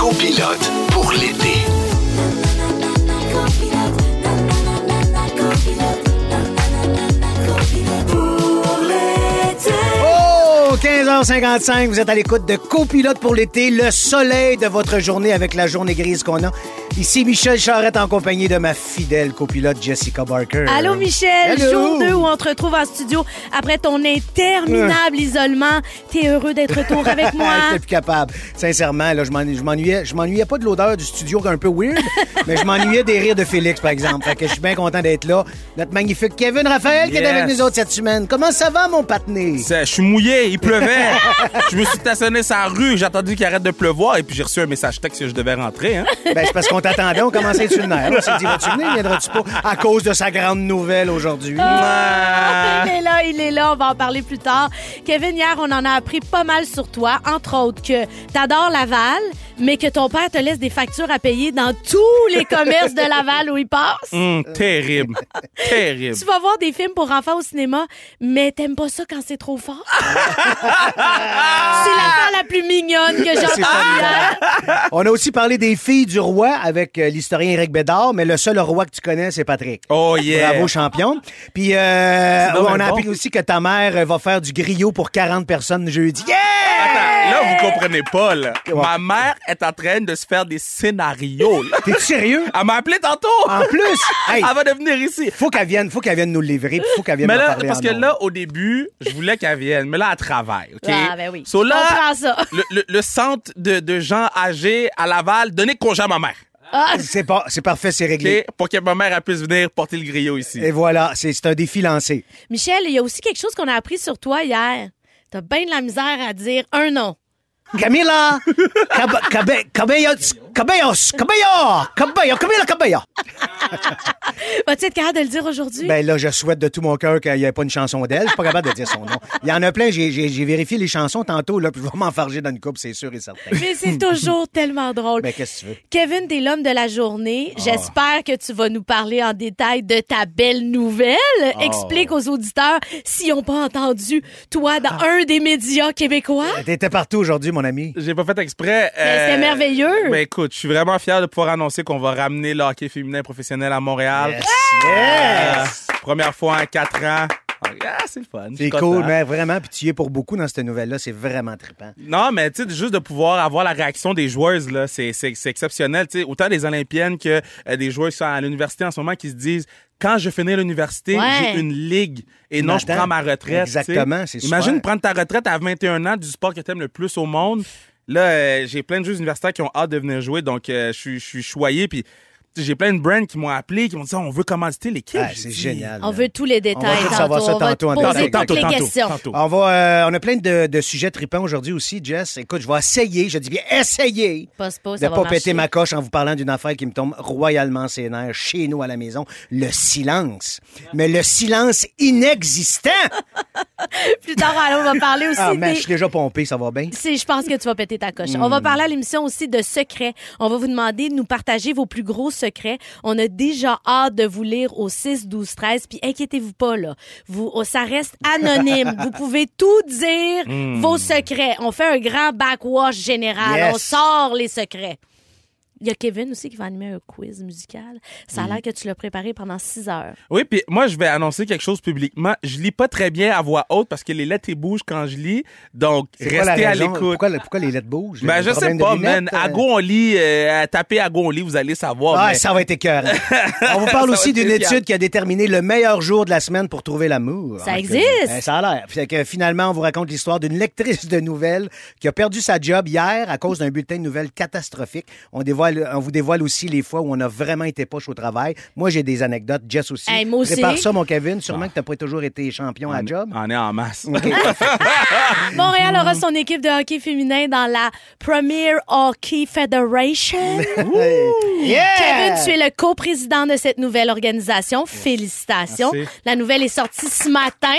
copilote pour l'été. Oh, 15h55, vous êtes à l'écoute de Copilote pour l'été, le soleil de votre journée avec la journée grise qu'on a. Ici Michel Charrette en compagnie de ma fidèle copilote Jessica Barker. Allô Michel, Allô? jour 2 où on te retrouve en studio après ton interminable isolement. T'es heureux d'être retour avec moi? J'étais plus capable. Sincèrement, là, je m'en- je m'ennuyais. Je m'ennuyais pas de l'odeur du studio un peu weird, mais je m'ennuyais des rires de Félix, par exemple. Fait que je suis bien content d'être là. Notre magnifique Kevin Raphaël qui est avec nous autres cette semaine. Comment ça va, mon patiné? Je suis mouillé, il pleuvait. je me suis stationné sur la rue, j'ai attendu qu'il arrête de pleuvoir et puis j'ai reçu un message texte que je devais rentrer. Hein? Ben, c'est parce qu'on t'attendait, on commençait à être sur le nerf. On s'est dit, vas-tu venir, viendras-tu pas? À cause de sa grande nouvelle aujourd'hui? Ah, il est là, il est là, on va en parler plus tard. Kevin, hier, on en a appris pas mal sur toi, entre autres que t'adores Laval, mais que ton père te laisse des factures à payer dans tous les commerces de Laval où il passe? Hum, terrible. terrible. Tu vas voir des films pour enfants au cinéma, mais t'aimes pas ça quand c'est trop fort? c'est l'affaire la plus mignonne que j'ai entendue hier. On a aussi parlé des filles du roi avec euh, l'historien Eric Bédard, mais le seul roi que tu connais, c'est Patrick. Oh yeah. Bravo, champion. Puis, euh, on a bien appris bon. aussi que ta mère euh, va faire du griot pour 40 personnes jeudi. Yeah! Attends, là, vous comprenez pas, là. Ma mère est en train de se faire des scénarios. T'es sérieux? Elle m'a appelé tantôt. En plus, hey, Elle va devenir ici. faut qu'elle vienne, faut qu'elle vienne nous le livrer, puis faut qu'elle vienne Mais nous là, parler parce en que là, au début, je voulais qu'elle vienne. Mais là, elle travaille, OK? Ah, ben oui. So Je là, comprends ça. Le, le- le centre de, de gens âgés à Laval, donnez congé à ma mère. Ah, C'est pas, c'est parfait, c'est réglé. Pour que ma mère elle puisse venir porter le griot ici. Et voilà, c'est c'est un défi lancé. Michel, il y a aussi quelque chose qu'on a appris sur toi hier. T'as bien de la misère à dire un nom. Camila! Cab- cabe- Cabellos! Cabellos! Cabello! Cabello! Camila Cabello! Vas-tu être capable de le dire aujourd'hui? Ben là, je souhaite de tout mon cœur qu'il n'y ait pas une chanson d'elle. Je suis pas capable de dire son nom. Il y en a plein. J'ai- J'ai j'ai vérifié les chansons tantôt, là, puis je vais m'enfarger dans une coupe, c'est sûr et certain. Mais c'est toujours tellement drôle. Ben, qu'est-ce que tu veux? Kevin, t'es l'homme de la journée. Ah. J'espère que tu vas nous parler en détail de ta belle nouvelle. Ah. Explique aux auditeurs s'ils n'ont pas entendu toi dans un des médias québécois. T'étais partout aujourd'hui, mon ami. J'ai pas fait exprès. Mais c'était merveilleux. Ben écoute, je suis vraiment fier de pouvoir annoncer qu'on va ramener le hockey féminin professionnel à Montréal. Yes! Euh, Yes! première fois en quatre ans. Ah, c'est le fun. C'est content. cool, mais vraiment, puis tu y es pour beaucoup dans cette nouvelle-là. C'est vraiment trippant. Non, mais tu sais, juste de pouvoir avoir la réaction des joueuses, là, c'est, c'est, c'est exceptionnel. Sais, autant des Olympiennes que euh, des joueurs qui sont à l'université en ce moment qui se disent quand je finis l'université, Ouais. j'ai une ligue et non, je prends ma retraite. Exactement, c'est Imagine super. prendre ta retraite à 21 ans du sport que tu aimes le plus au monde. Là, euh, j'ai plein de joueurs universitaires qui ont hâte de venir jouer, donc euh, je suis choyé. Puis j'ai plein de brands qui m'ont appelé, qui m'ont dit on veut commanditer l'équipe. Ah, c'est génial. On veut tous les détails On va tout savoir tantôt. ça on va tantôt en te poser toutes les Tantôt, questions. tantôt. On va, euh, on a plein de, de sujets tripants aujourd'hui aussi, Jess. Écoute, je vais essayer, je dis bien essayer de va pas marcher. péter ma coche en vous parlant d'une affaire qui me tombe royalement ses nerfs chez nous à la maison, le silence. Mais le silence inexistant. Plus tard, on va parler aussi Ah, man, des... je suis déjà pompé, ça va bien. C'est, je pense que tu vas péter ta coche. On Hmm. va parler à l'émission aussi de secrets. On va vous demander de nous partager vos plus gros secrets. On a déjà hâte de vous lire au 6, 12, 13. Puis inquiétez-vous pas, là. Vous, oh, ça reste anonyme. vous pouvez tout dire, vos secrets. On fait un grand backwash général. Yes. On sort les secrets. Il y a Kevin aussi qui va animer un quiz musical. Ça a l'air que tu l'as préparé pendant six heures. Oui, puis moi, je vais annoncer quelque chose publiquement. Je lis pas très bien à voix haute parce que les lettres bougent quand je lis. Donc, restez à l'écoute. Pourquoi, le- pourquoi les lettres bougent? Ben, je sais pas, man. euh? À go, on lit, euh, tapez à go, on lit, vous allez savoir. Ah, mais- ça va être écœurant. On vous parle aussi d'une étude qui a déterminé le meilleur jour de la semaine pour trouver l'amour. Ça Ah, existe? ben, ça a l'air. Que finalement, on vous raconte l'histoire d'une lectrice de nouvelles qui a perdu sa job hier à cause d'un bulletin de nouvelles catastrophique. On, dévoile, on vous dévoile aussi les fois où on a vraiment été poche au travail. Moi, j'ai des anecdotes. Jess aussi. Hey, moi aussi. Prépare ça, mon Kevin. Sûrement que t'as pas toujours été champion à la job. On est en masse. Montréal aura son équipe de hockey féminin dans la Premier Hockey Federation. Yeah! Kevin, tu es le co-président de cette nouvelle organisation. Félicitations. Merci. La nouvelle est sortie ce matin.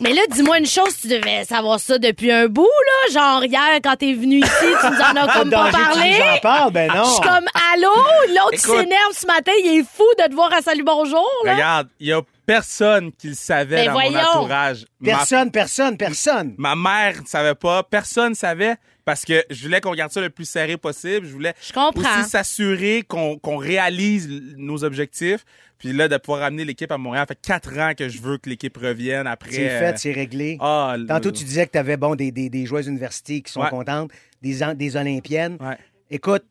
Mais là, dis-moi une chose, tu devais savoir ça depuis un bout, là. Genre, hier, quand t'es venu ici, tu nous en as comme pas Danger que tu parlé. nous en parles, ben non. Je suis comme, allô? L'autre Écoute. s'énerve ce matin, il est fou de te voir à Salut Bonjour, là. Regarde, il y a personne qui le savait Ben dans voyons. mon entourage. Ma- Personne, personne, personne. Ma, mère ne savait pas, personne ne savait. Parce que je voulais qu'on garde ça le plus serré possible. Je voulais Je aussi s'assurer qu'on qu'on réalise nos objectifs. Puis là, de pouvoir amener l'équipe à Montréal. Ça fait quatre ans que je veux que l'équipe revienne après. C'est euh, fait, c'est réglé. Ah, le- Tantôt, tu disais que tu avais bon, des, des, des joueuses universités qui sont Ouais. contentes, des, an- des Olympiennes. Ouais. Écoute,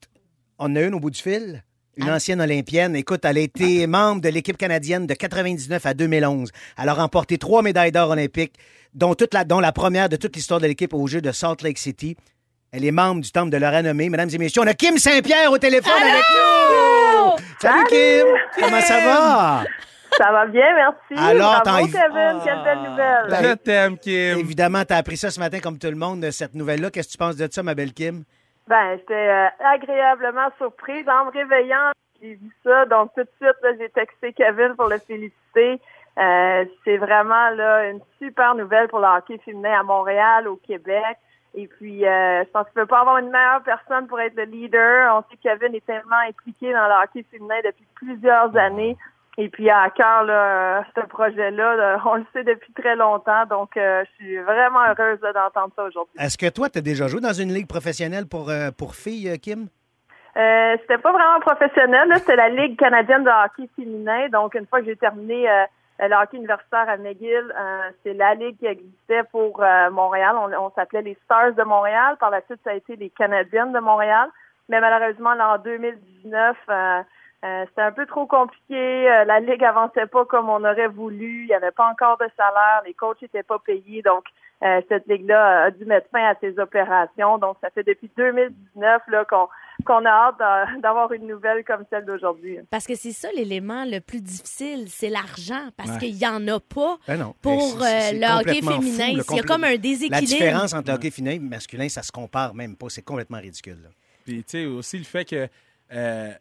on en a une au bout du fil. Une Ah. ancienne Olympienne. Écoute, elle a été membre de l'équipe canadienne de 99 à 2011. Elle a remporté trois médailles d'or olympiques, dont, toute la, dont la première de toute l'histoire de l'équipe aux Jeux de Salt Lake City. Elle est membre du Temple de la renommée. Mesdames et messieurs, on a Kim Saint-Pierre au téléphone avec nous! Salut, Kim! Comment ça va? Ça va bien, merci. Alors, Bravo, Kevin, quelle belle nouvelle. Je t'aime, Kim. Évidemment, tu as appris ça ce matin comme tout le monde, cette nouvelle-là. Qu'est-ce que tu penses de ça, ma belle Kim? Ben, j'étais euh, agréablement surprise. En me réveillant, j'ai vu ça. Donc, tout de suite, là, j'ai texté Kevin pour le féliciter. Euh, c'est vraiment là une super nouvelle pour le hockey féminin à Montréal, au Québec. Et puis, euh, je pense qu'il ne peut pas avoir une meilleure personne pour être le leader. On sait que Kevin est tellement impliqué dans le hockey féminin depuis plusieurs années. Et puis, à cœur, là, ce projet-là, là, on le sait depuis très longtemps. Donc, euh, je suis vraiment heureuse d'entendre ça aujourd'hui. Est-ce que toi, tu as déjà joué dans une ligue professionnelle pour, euh, pour filles, euh, Kim? Euh, c'était pas vraiment professionnel, c'était la Ligue canadienne de hockey féminin. Donc, une fois que j'ai terminé euh, le hockey universitaire à McGill, euh, c'est la ligue qui existait pour euh, Montréal. On, s'appelait les Stars de Montréal. Par la suite, ça a été les Canadiennes de Montréal. Mais malheureusement, là, en 2019, euh, euh, c'était un peu trop compliqué. Euh, la ligue avançait pas comme on aurait voulu. Il n'y avait pas encore de salaire. Les coachs n'étaient pas payés. Donc, euh, cette ligue-là a dû mettre fin à ses opérations. Donc, ça fait depuis 2019 là qu'on qu'on a hâte d'a- d'avoir une nouvelle comme celle d'aujourd'hui. Parce que c'est ça l'élément le plus difficile, c'est l'argent. Parce Ouais. qu'il n'y en a pas Ben non. pour c'est- c'est euh, le hockey fou, féminin. le Il y a comme un La déséquilibre. différence entre le hockey féminin et masculin, ça se compare même pas. C'est complètement ridicule. là. Puis, tu sais, aussi le fait que, euh,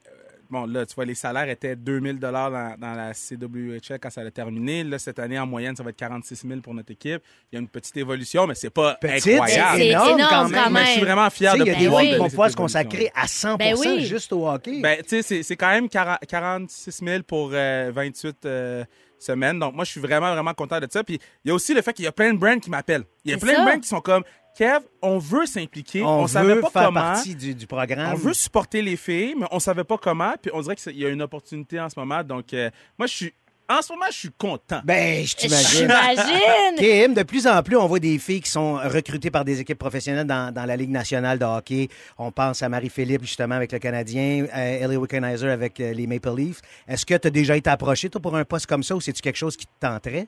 bon, là, tu vois, les salaires étaient 2000 dans, dans la CWHL quand ça a terminé. Là, cette année, en moyenne, ça va être 46 000 pour notre équipe. Il y a une petite évolution, mais c'est pas Petite, incroyable. c'est énorme, énorme quand même. quand Mais je suis vraiment fier Tu sais, de Il y a des filles qui vont pouvoir se consacrer à 100 Ben oui. juste au hockey. Ben, tu sais, c'est- c'est quand même 40 46 000 pour euh, 28 euh, semaines. Donc, moi, je suis vraiment, vraiment content de ça. Puis, il y a aussi le fait qu'il y a plein de brands qui m'appellent. Il y a C'est plein ça. de brands qui sont comme, Kev, on veut s'impliquer. on, On, savait veut pas faire comment. partie du, du programme. On veut supporter les filles, mais on savait pas comment. Puis, on dirait qu'il y a une opportunité en ce moment. Donc, euh, moi, je suis, en ce moment, je suis content. Ben, je t'imagine. J'imagine. Kim, de plus en plus, on voit des filles qui sont recrutées par des équipes professionnelles dans, dans la Ligue nationale de hockey. On pense à Marie-Philippe, justement, avec le Canadien, à Ellie Wickenheiser avec euh, les Maple Leafs. Est-ce que tu as déjà été approché, toi, pour un poste comme ça, ou c'est-tu quelque chose qui te tenterait?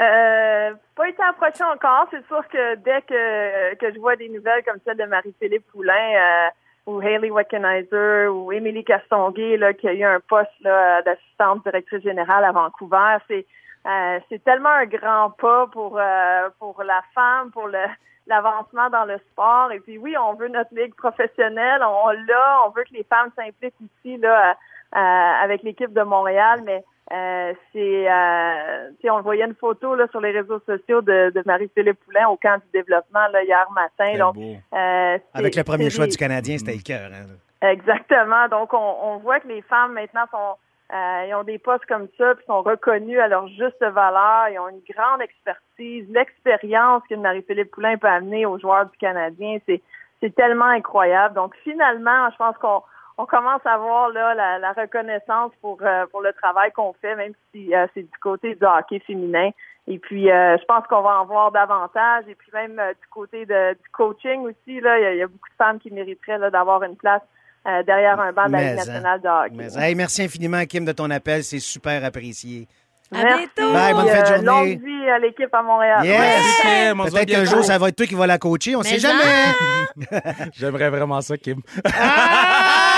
Euh, pas été approché encore. C'est sûr que dès que, que je vois des nouvelles comme celle de Marie-Philippe Poulain euh, ou Hayley Wickenheiser ou Émilie Castonguay là, qui a eu un poste d'assistante directrice générale à Vancouver, c'est euh, c'est tellement un grand pas pour euh, pour la femme, pour le l'avancement dans le sport. Et puis oui, on veut notre ligue professionnelle, on, l'a, on veut que les femmes s'impliquent aussi là avec l'équipe de Montréal, mais euh, c'est, euh, tu sais, on voyait une photo là sur les réseaux sociaux de, de Marie-Philippe Poulain au camp du développement là hier matin. Donc, beau. euh, Avec le premier choix du Canadien, c'était le cœur. hein. Exactement. Donc, on, on voit que les femmes maintenant sont, euh, ils ont des postes comme ça, puis sont reconnues à leur juste valeur. Ils ont une grande expertise, l'expérience que Marie-Philippe Poulain peut amener aux joueurs du Canadien, c'est c'est tellement incroyable. Donc, finalement, je pense qu'on on commence à voir là la, la reconnaissance pour euh, pour le travail qu'on fait, même si euh, c'est du côté du hockey féminin. Et puis, euh, je pense qu'on va en voir davantage. Et puis même euh, du côté de, du coaching aussi, là, il y, a- il y a beaucoup de femmes qui mériteraient d'avoir une place euh, derrière un banc de la Ligue hein. nationale de hockey. Mais, hey, merci infiniment, Kim, de ton appel. C'est super apprécié. À Merci. bientôt. Bye, bonne fin de journée. longue vie à l'équipe à Montréal. Yes! Peut-être qu'un jour, ça va être toi qui vas la coacher. On Mais sait jamais. J'aimerais vraiment ça, Kim. Ah,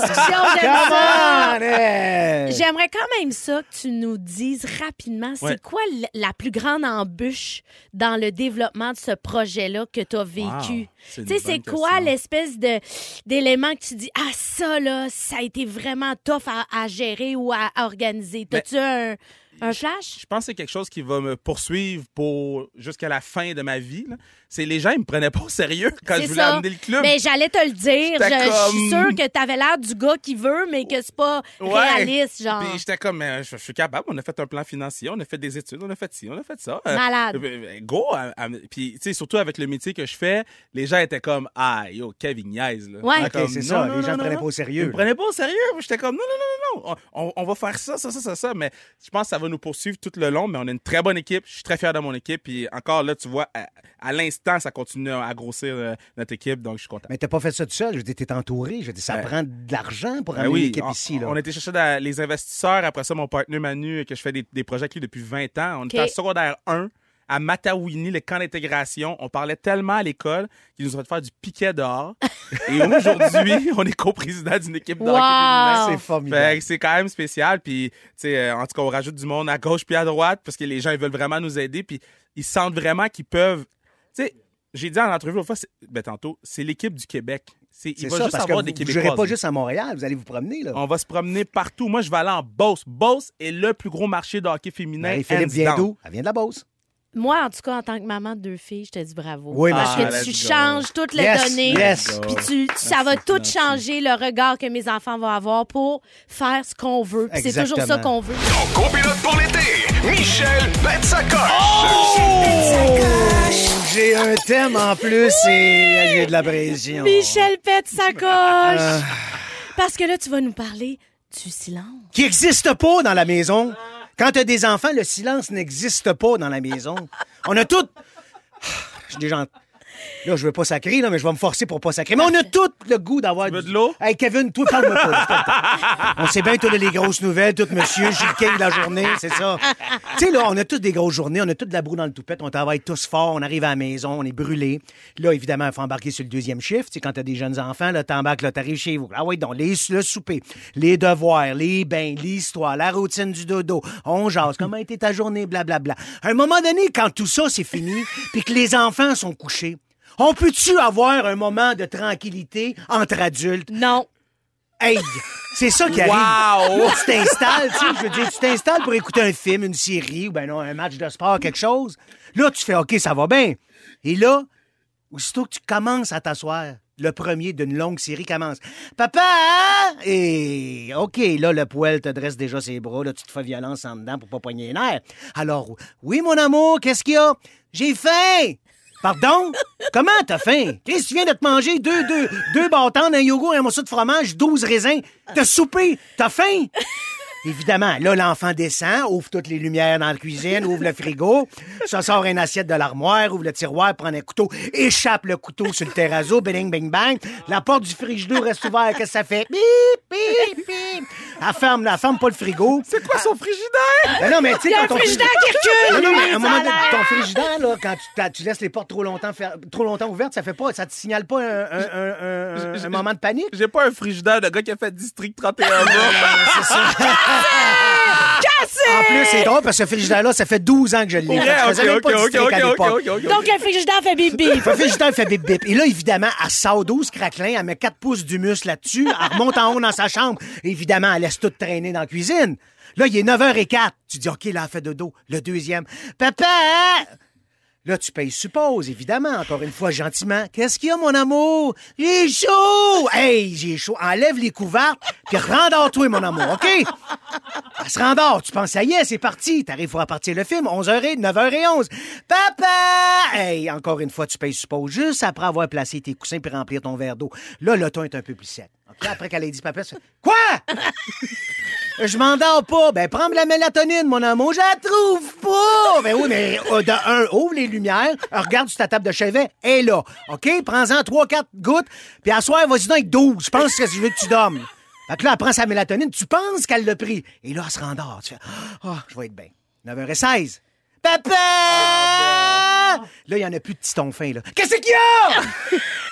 j'aime ça. hey! J'aimerais quand même ça que tu nous dises rapidement, c'est Ouais. quoi la plus grande embûche dans le développement de ce projet-là que tu as vécu? Wow, c'est une tu sais, c'est quoi l'espèce de d'élément que tu dis, ah, ça, là, ça a été vraiment tough à, à gérer ou à, à organiser? Ben, T'as-tu un, un flash? Je pense que c'est quelque chose qui va me poursuivre pour jusqu'à la fin de ma vie. C'est les gens, ils me prenaient pas au sérieux quand je voulais ça. amener le club. Mais j'allais te le dire. Je, je suis sûre que t'avais l'air du gars qui veut, mais que c'est pas Ouais. réaliste, genre. Puis j'étais comme, je, je suis capable, on a fait un plan financier, on a fait des études, on a fait ci, on a fait ça. Euh, Malade. euh, euh, go! Puis, tu sais, surtout avec le métier que je fais, les gens étaient comme, ah, yo, Kevin niaise, là. Ouais. C'est non, ça. non, les gens non, ne prenaient non. pas au Ils sérieux. me prenaient pas au sérieux. J'étais comme, non, non, non, non, non. On, on- on va faire ça, ça, ça, ça, ça. Mais je pense que ça va nous poursuivre tout le long. Mais on a une très bonne équipe. Je suis très fier de mon équipe. Puis encore là, tu vois, à, à l'instant, ça continue à grossir euh, notre équipe. Donc, je suis content. Mais t'as pas fait ça tout seul. Je veux dire, t'es entouré. Je veux dire, ça Ouais. prend de l'argent pour Ben amener oui, l'équipe on, ici. Là. on été chercher les investisseurs. Après ça, mon partenaire Manu, que je fais des, des projets avec lui depuis 20 ans. On était en secondaire 1 à Matawini, le camp d'intégration. On parlait tellement à l'école qu'ils nous ont fait faire du piquet dehors. Et aujourd'hui, on est co-président d'une équipe de hockey Wow! C'est formidable. C'est quand même spécial. Puis, tu sais, euh, en tout cas, on rajoute du monde à gauche puis à droite parce que les gens, ils veulent vraiment nous aider. Puis, ils sentent vraiment qu'ils peuvent. Tu sais, j'ai dit en entrevue l'autre fois, c'est- ben, tantôt, c'est l'équipe du Québec. C'est, il va ça, juste parce que avoir vous des ne Québécois. jouerez pas juste à Montréal. Vous allez vous promener. Là. On va se promener partout. Moi, je vais aller en Beauce. Beauce est le plus gros marché de hockey féminin. Marie-Philippe hands vient d'où? Elle vient de la Beauce. Moi, en tout cas, en tant que maman de deux filles, je te dis bravo. Oui, Parce que tu go. changes toutes les Yes, données. yes. Puis tu, tu- ça va tout changer le regard que mes enfants vont avoir pour faire ce qu'on veut. Puis c'est toujours ça qu'on veut. Ton copilote pour l'été, Michel pète sa coche. J'ai un thème en plus et j'ai de la pression. Michel pète sa Ah. coche. Parce que là, tu vas nous parler du silence. Qui n'existe pas dans la maison. Quand tu as des enfants, le silence n'existe pas dans la maison. On a tout. Je suis déjà. Là, je veux pas sacrer, là, mais je vais me forcer pour pas sacrer. Mais on a tout le goût d'avoir. Tu veux du- de l'eau? Hey, Kevin, toi, parle-moi pas. On sait bien, toi, les grosses nouvelles, tout monsieur, Gilles King de la journée, c'est ça. tu sais, là, on a toutes des grosses journées, on a toute de la boue dans le toupette, on travaille tous fort, on arrive à la maison, on est brûlé. Là, évidemment, il faut embarquer sur le deuxième chiffre. Tu sais, quand t'as des jeunes enfants, là, t'embarques, là, t'arrives chez vous. Ah oui, donc, les, le souper, les devoirs, les bains, l'histoire, la routine du dodo, on jase, comment a été ta journée, blablabla. À un moment donné, quand tout ça, c'est fini, puis que les enfants sont couchés, on peut-tu avoir un moment de tranquillité entre adultes? Non. Hey! C'est ça qui arrive. Wow! Là, tu t'installes, tu sais, je veux dire, tu t'installes pour écouter un film, une série, ou ben non, un match de sport, quelque chose. Là, tu fais OK, ça va bien. Et là, aussitôt que tu commences à t'asseoir, le premier d'une longue série commence. Papa! Et OK, là, le poêle te dresse déjà ses bras, là, tu te fais violence en dedans pour pas poigner les nerfs. Alors, oui, mon amour, qu'est-ce qu'il y a? J'ai faim! Pardon? Comment t'as faim? Qu'est-ce que tu viens de te manger? Deux, deux, deux bâtons, un yogourt, un morceau de fromage, 12 raisins. T'as soupé? T'as faim? Évidemment, là, l'enfant descend, ouvre toutes les lumières dans la cuisine, ouvre le frigo, ça sort une assiette de l'armoire, ouvre le tiroir, prend un couteau, échappe le couteau sur le terrazzo, bing, bing, bang. La porte du frigidaire reste ouverte, qu'est-ce que ça fait? Bip, bip, bip. Elle ferme, elle ferme pas le frigo. C'est quoi son frigidaire? Ben non, mais tu sais, Il y a quand un ton frigidaire frigi- qui recule, Non, non, mais à un moment donné, ton frigidaire, là, quand tu, laisses les portes trop longtemps, faire- trop longtemps ouvertes, ça fait pas, ça te signale pas un, un- un- un- un moment de panique? J'ai pas un frigidaire de gars qui a fait District 31 Ah. C'est ça. En plus, c'est drôle parce que ce frigidaire-là, ça fait 12 ans que je l'ai. Ouais, je faisais même pas de district à l'époque. Donc, le frigidaire fait bip bip. Le frigidaire fait bip bip. Et là, évidemment, elle sort 12 craquelins, elle met 4 pouces d'humus là-dessus, elle remonte en haut dans sa chambre. Évidemment, elle laisse tout traîner dans la cuisine. Là, il est 9h04. Tu dis, OK, là, elle fait dodo. Le deuxième. Papa! Là, tu payes suppose, évidemment, encore une fois, gentiment. Qu'est-ce qu'il y a, mon amour? J'ai chaud! Hey, j'ai chaud. Enlève les couvertes, puis rendors-toi, mon amour, OK? Elle se rendort. Tu penses, ça y est, c'est parti. T'arrives pour partir le film. 11h, 9h11. Papa! Hey, encore une fois, tu payes suppose juste après avoir placé tes coussins puis remplir ton verre d'eau. Là, le ton est un peu plus sec. OK? Après qu'elle ait dit papa, tu fais, Quoi? Je m'endors pas. Ben, prends de la mélatonine, mon amour. Je la trouve pas. Ben oui, mais euh, de un, ouvre les lumières, euh, regarde sur ta table de chevet, elle est là. OK? Prends-en 3, 4 gouttes, puis à soir, vas-y donc avec 12. Je pense que je veux que tu dormes. Fait que là, elle prend sa mélatonine, tu penses qu'elle l'a pris. Et là, elle se rendort. Tu fais, ah, je vais être bien. 9h16. Papa! Là, il y en a plus de titons fins, là. Qu'est-ce qu'il y a?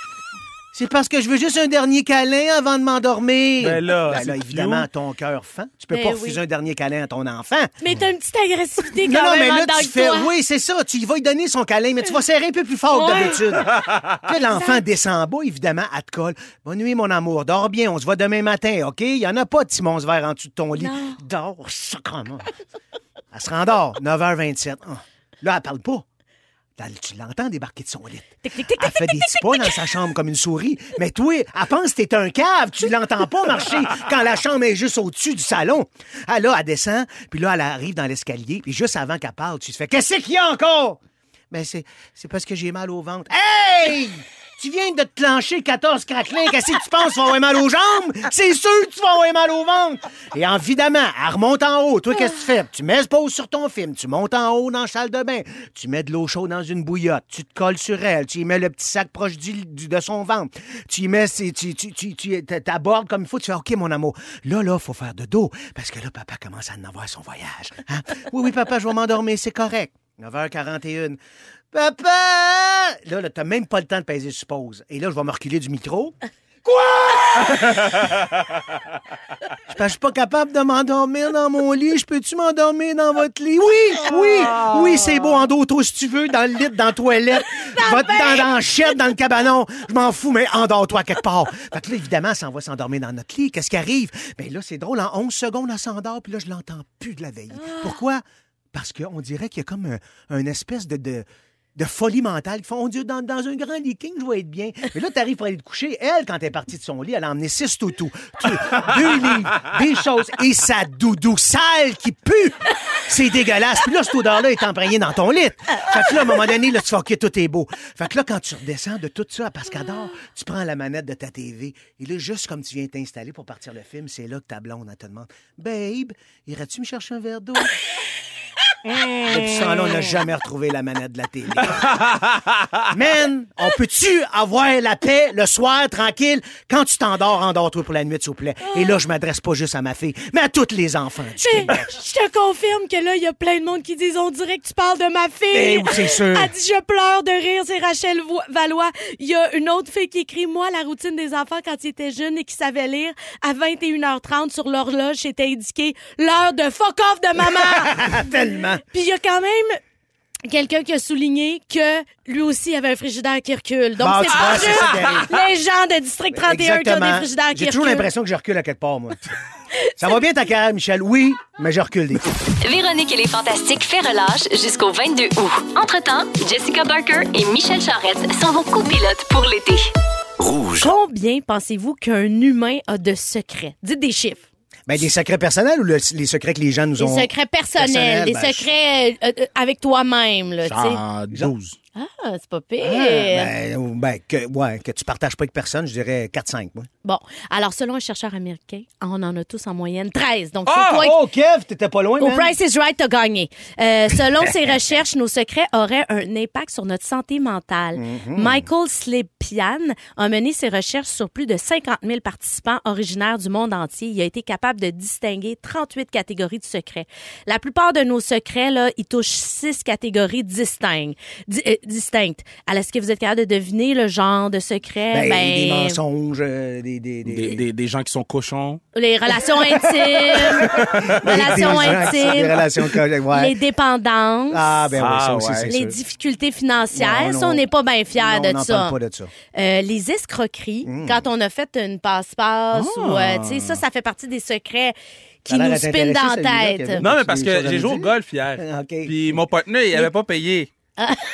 C'est parce que je veux juste un dernier câlin avant de m'endormir. Ben là, c'est évidemment, cute. ton cœur fend. Tu peux Ben pas oui. refuser un dernier câlin à ton enfant. Mais t'as une petite agressivité Non, quand non, mais même en là, dedans tu fais. toi. Oui, c'est ça. Tu vas lui donner son câlin, mais tu vas serrer un peu plus fort que d'habitude. Puis là, l'enfant descend en bas, évidemment, elle te colle. Bonne nuit, mon amour. Dors bien. On se voit demain matin, OK? Il y en a pas de Simon vert en dessous de ton lit. Non. Dors, sacrement. Elle se rendort. 9h27. Ah. Là, elle parle pas. Tu l'entends débarquer de son lit. Tic, tic, tic, Elle fait des petits pas dans sa chambre comme une souris. Mais toi, elle pense que t'es un cave. Tu l'entends pas marcher quand la chambre est juste au-dessus du salon. Ah, là, elle descend, puis là, elle arrive dans l'escalier, puis juste avant qu'elle parle, tu te fais Qu'est-ce qu'il y a encore? C'est, c'est parce que j'ai mal au ventre. Hey! Tu viens de te clencher 14 craquelins. Qu'est-ce que tu penses? Tu vas avoir mal aux jambes? C'est sûr que tu vas avoir mal au ventre. Et évidemment, elle remonte en haut. Toi, qu'est-ce que tu fais? Tu mets pause sur ton film. Tu montes en haut dans la salle de bain. Tu mets de l'eau chaude dans une bouillotte. Tu te colles sur elle. Tu y mets le petit sac proche du, de son ventre. Tu y mets, tu, tu, tu, tu t'abordes comme il faut. Tu fais, OK, mon amour. Là, là, faut faire de dos. Parce que là, papa commence à en avoir son voyage. Hein? Oui, oui, papa, je vais m'endormir. C'est correct. 9h41. Papa! Là, là t'as même pas le temps de peser sur pause. Et là, je vais me reculer du micro. Quoi? Je je suis pas capable de m'endormir dans mon lit. Je peux-tu m'endormir dans votre lit? Oui, oui, oui, c'est beau en dos, toi, si tu veux, dans le lit, dans la toilette, va dans, dans la chette, dans le cabanon. Je m'en fous, mais endors-toi quelque part. Fait que là, évidemment, ça va s'endormir dans notre lit. Qu'est-ce qui arrive? Ben là, c'est drôle, en 11 secondes, elle s'endort, puis là, je l'entends plus de la veille. Pourquoi? Parce qu'on dirait qu'il y a comme un, un espèce de, folie mentale qui font, on dit, dans, un grand lit king, je vais être bien. Mais là, t'arrives pour aller te coucher. Elle, quand elle est partie de son lit, elle a emmené six toutous, tout- deux livres, des choses, et sa doudou sale qui pue. C'est dégueulasse. Puis là, cette odeur-là est imprégnée dans ton lit. Fait que là, à un moment donné, là, tu fais, OK, tout est beau. Fait que là, quand tu redescends de tout ça, qu'elle dort, tu prends la manette de ta TV, et là, juste comme tu viens t'installer pour partir le film, c'est là que ta blonde, elle te demande, Babe, irais-tu me chercher un verre d'eau? Depuis ce temps-là, on n'a jamais retrouvé la manette de la télé. Man, on peut-tu avoir la paix le soir, tranquille? Quand tu t'endors, endors-toi pour la nuit, s'il vous plaît? Et là, je m'adresse pas juste à ma fille, mais à tous les enfants du Mais Québec. je te confirme que là, il y a plein de monde qui disent on dirait que tu parles de ma fille. Eh oui, c'est sûr. Elle dit je pleure de rire, c'est Rachel Vo- Valois. Il y a une autre fille qui écrit moi la routine des enfants quand ils étaient jeunes et qui savaient lire à 21h30 sur l'horloge, c'était indiqué l'heure de fuck off de maman. Tellement. Puis il y a quand même quelqu'un qui a souligné que lui aussi avait un frigidaire qui recule. Donc Bon, c'est tu pas vois, c'est ça qui arrive. juste les gens de District 31 qui ont des frigidaires qui J'ai toujours reculent. l'impression que je recule à quelque part, moi. Ça va bien ta carrière, Michel? Oui, mais je recule des fois. Véronique et les Fantastiques fait relâche jusqu'au 22 août. Entre-temps, Jessica Barker et Michel Charrette sont vos copilotes pour l'été. Rouge. Combien pensez-vous qu'un humain a de secrets? Dites des chiffres. Ben, des secrets personnels ou le- les secrets que les gens nous Des ont. secrets personnels, personnels, des ben, secrets euh, euh, avec toi-même, là, tu sais. Genre 12. Ah, c'est pas pire. Ah, ben, ben, que, ouais, que tu partages pas avec personne, je dirais 4-5, moi. Bon, alors selon un chercheur américain, on en a tous en moyenne 13. Donc, Ah, toi oh, Kev, t'étais pas loin, Au man. Price is Right, t'as gagné. Euh, selon ses recherches, nos secrets auraient un impact sur notre santé mentale. Mm-hmm. Michael Slepian a mené ses recherches sur plus de 50 000 participants originaires du monde entier. Il a été capable de distinguer 38 catégories de secrets. La plupart de nos secrets, là, ils touchent six catégories distinctes. Di- euh, distinctes. Alors, est-ce que vous êtes capable de deviner le genre de secret? Ben, des mensonges, euh, des, des, des, Des, des, des gens qui sont cochons. les relations intimes, relations des gens- intimes, Des relations ouais. les dépendances. Ah, ben oui, ça Ah, aussi, ouais. c'est les sûr. difficultés financières, Non, ça, on n'est pas bien fiers Non, de on ça. parle pas de ça. Euh, les escroqueries, Hmm. quand on a fait une passe-passe Ah. ou, euh, tu sais, ça, ça fait partie des secrets qui nous spinent dans la tête. Non, mais parce que j'ai joué au golf hier. Ah. Puis mon partenaire, il avait pas payé.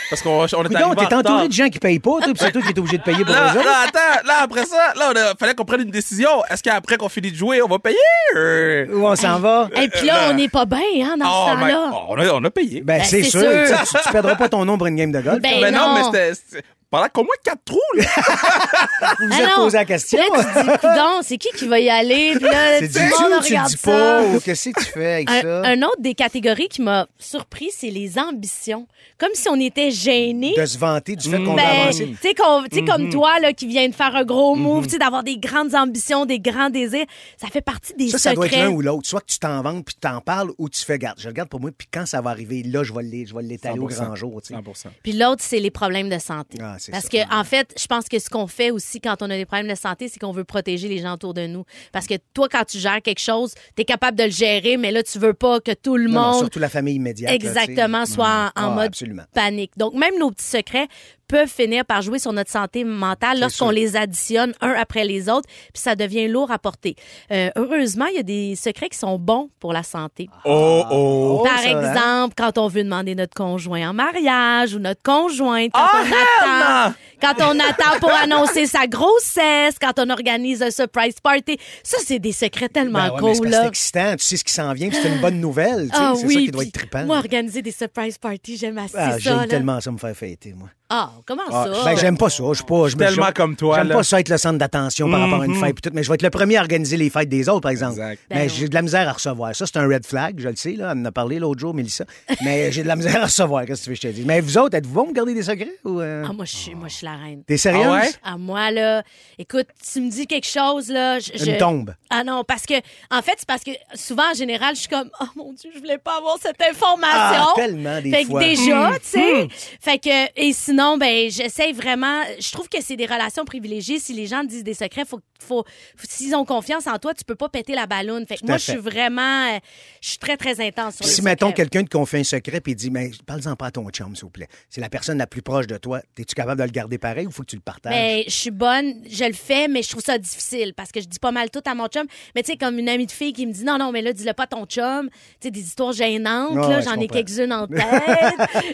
Parce qu'on on est arrivé t'es retard. entouré de gens qui payent pas, toi, puis c'est toi qui es obligé de payer pour Là, eux autres. là, attends, là, après ça, là, il fallait qu'on prenne une décision. Est-ce qu'après qu'on finit de jouer, on va payer? Euh, Où on s'en va? Et puis là, on n'est pas bien, hein, dans oh, ce temps-là. oh, on, a, on a payé. Ben, Ben, c'est sûr. sûr. Tu, tu perdras pas ton nom pour une game de golf. Ben, Ben non, non. mais c'était. Pendant qu'au moins quatre trous, là. vous vous Ah êtes non. posé la question. Là, tu te dis, coudon, c'est qui qui va y aller? Puis là, C'est tout du le tu monde tu le regarde dis ça. pas? Ou qu'est-ce que tu fais avec ça? Un, un autre des catégories qui m'a surpris, c'est les ambitions. Comme si on était gênés. De se vanter du fait qu'on veut Ben, avancer. tu sais, qu'on- tu sais, comme Mhm. toi, là, qui viens de faire un gros move, tu sais, d'avoir des grandes ambitions, des grands désirs, ça fait partie des Ça, ça doit être l'un ou l'autre. Soit que tu t'en vantes puis tu t'en parles ou tu fais garde. Je le garde pour moi, puis quand ça va arriver, là, je vais l'é- je vais l'étaler au 100%. grand jour. tu sais. 100%. Puis l'autre, c'est les problèmes de santé. Ah, c'est Parce ça. que, en fait, je pense que ce qu'on fait aussi quand on a des problèmes de santé, c'est qu'on veut protéger les gens autour de nous. Parce que toi, quand tu gères quelque chose, tu es capable de le gérer, mais là, tu veux pas que tout le Non, non, monde surtout la famille immédiate. là, exactement soit en, en Ah, mode absolument. panique. Donc, même nos petits secrets peuvent finir par jouer sur notre santé mentale lorsqu'on les additionne un après les autres, puis ça devient lourd à porter. Euh, heureusement, il y a des secrets qui sont bons pour la santé. Oh, oh. Oh, Par ça, hein? exemple, quand on veut demander notre conjoint en mariage ou notre conjointe, quand, Oh, on, attend, quand on attend pour annoncer sa grossesse, quand on organise un surprise party. Ça, c'est des secrets tellement Ben ouais, cool, que c'est là. excitant, tu sais ce qui s'en vient, c'est une bonne nouvelle. tu sais, Ah c'est oui, ça qui doit être trippant. Moi, organiser des surprise parties, j'aime assez Ah, ça. j'aime là. tellement ça me faire fêter, moi. Ah, comment Ah, ça? Ben, j'aime pas ça. Je suis pas. Je me- Tellement comme toi, J'aime pas ça être le centre d'attention par rapport à une fête pis tout, mais je vais être le premier à organiser les fêtes des autres, par exemple. Exact. Mais Ben j'ai de la misère à recevoir. Ça, c'est un red flag, je le sais, là. Elle en a parlé l'autre jour, Mélissa. Mais j'ai de la misère à recevoir. Qu'est-ce que tu veux que je te dise? Mais vous autres, êtes-vous bon de garder des secrets ou. euh, Ah, moi, je suis, moi, je suis la reine. T'es sérieuse? Ah ouais? À moi, là, écoute, tu me dis quelque chose, là. Je, je- Une tombe. Ah non, parce que, en fait, c'est parce que souvent, en général, je suis comme, oh mon Dieu, je voulais pas avoir cette information. Ah, tellement, des fait fois. que déjà, Hum, tu sais. Fait que, et sinon, ben, j'essaie vraiment, je trouve que c'est des relations privilégiées. Si les gens disent des secrets, faut, faut, faut- s'ils ont confiance en toi, tu peux pas péter la ballonne. Fait que moi, je suis vraiment, euh, je suis très, très intense sur Puis les si, mettons, quelqu'un te confie un secret puis dit, mais parle-en pas à ton chum, s'il vous plaît. C'est la personne la plus proche de toi. Es-tu capable de le garder pareil ou faut que tu le partages? Ben, je suis bonne, je le fais, mais je trouve ça difficile parce que je dis pas mal tout à mon chum. Mais tu sais, comme une amie de fille qui me dit non, non, mais là, dis-le pas à ton chum. Tu sais, des histoires gênantes, là, ouais, j'en je ai quelques-unes en tête.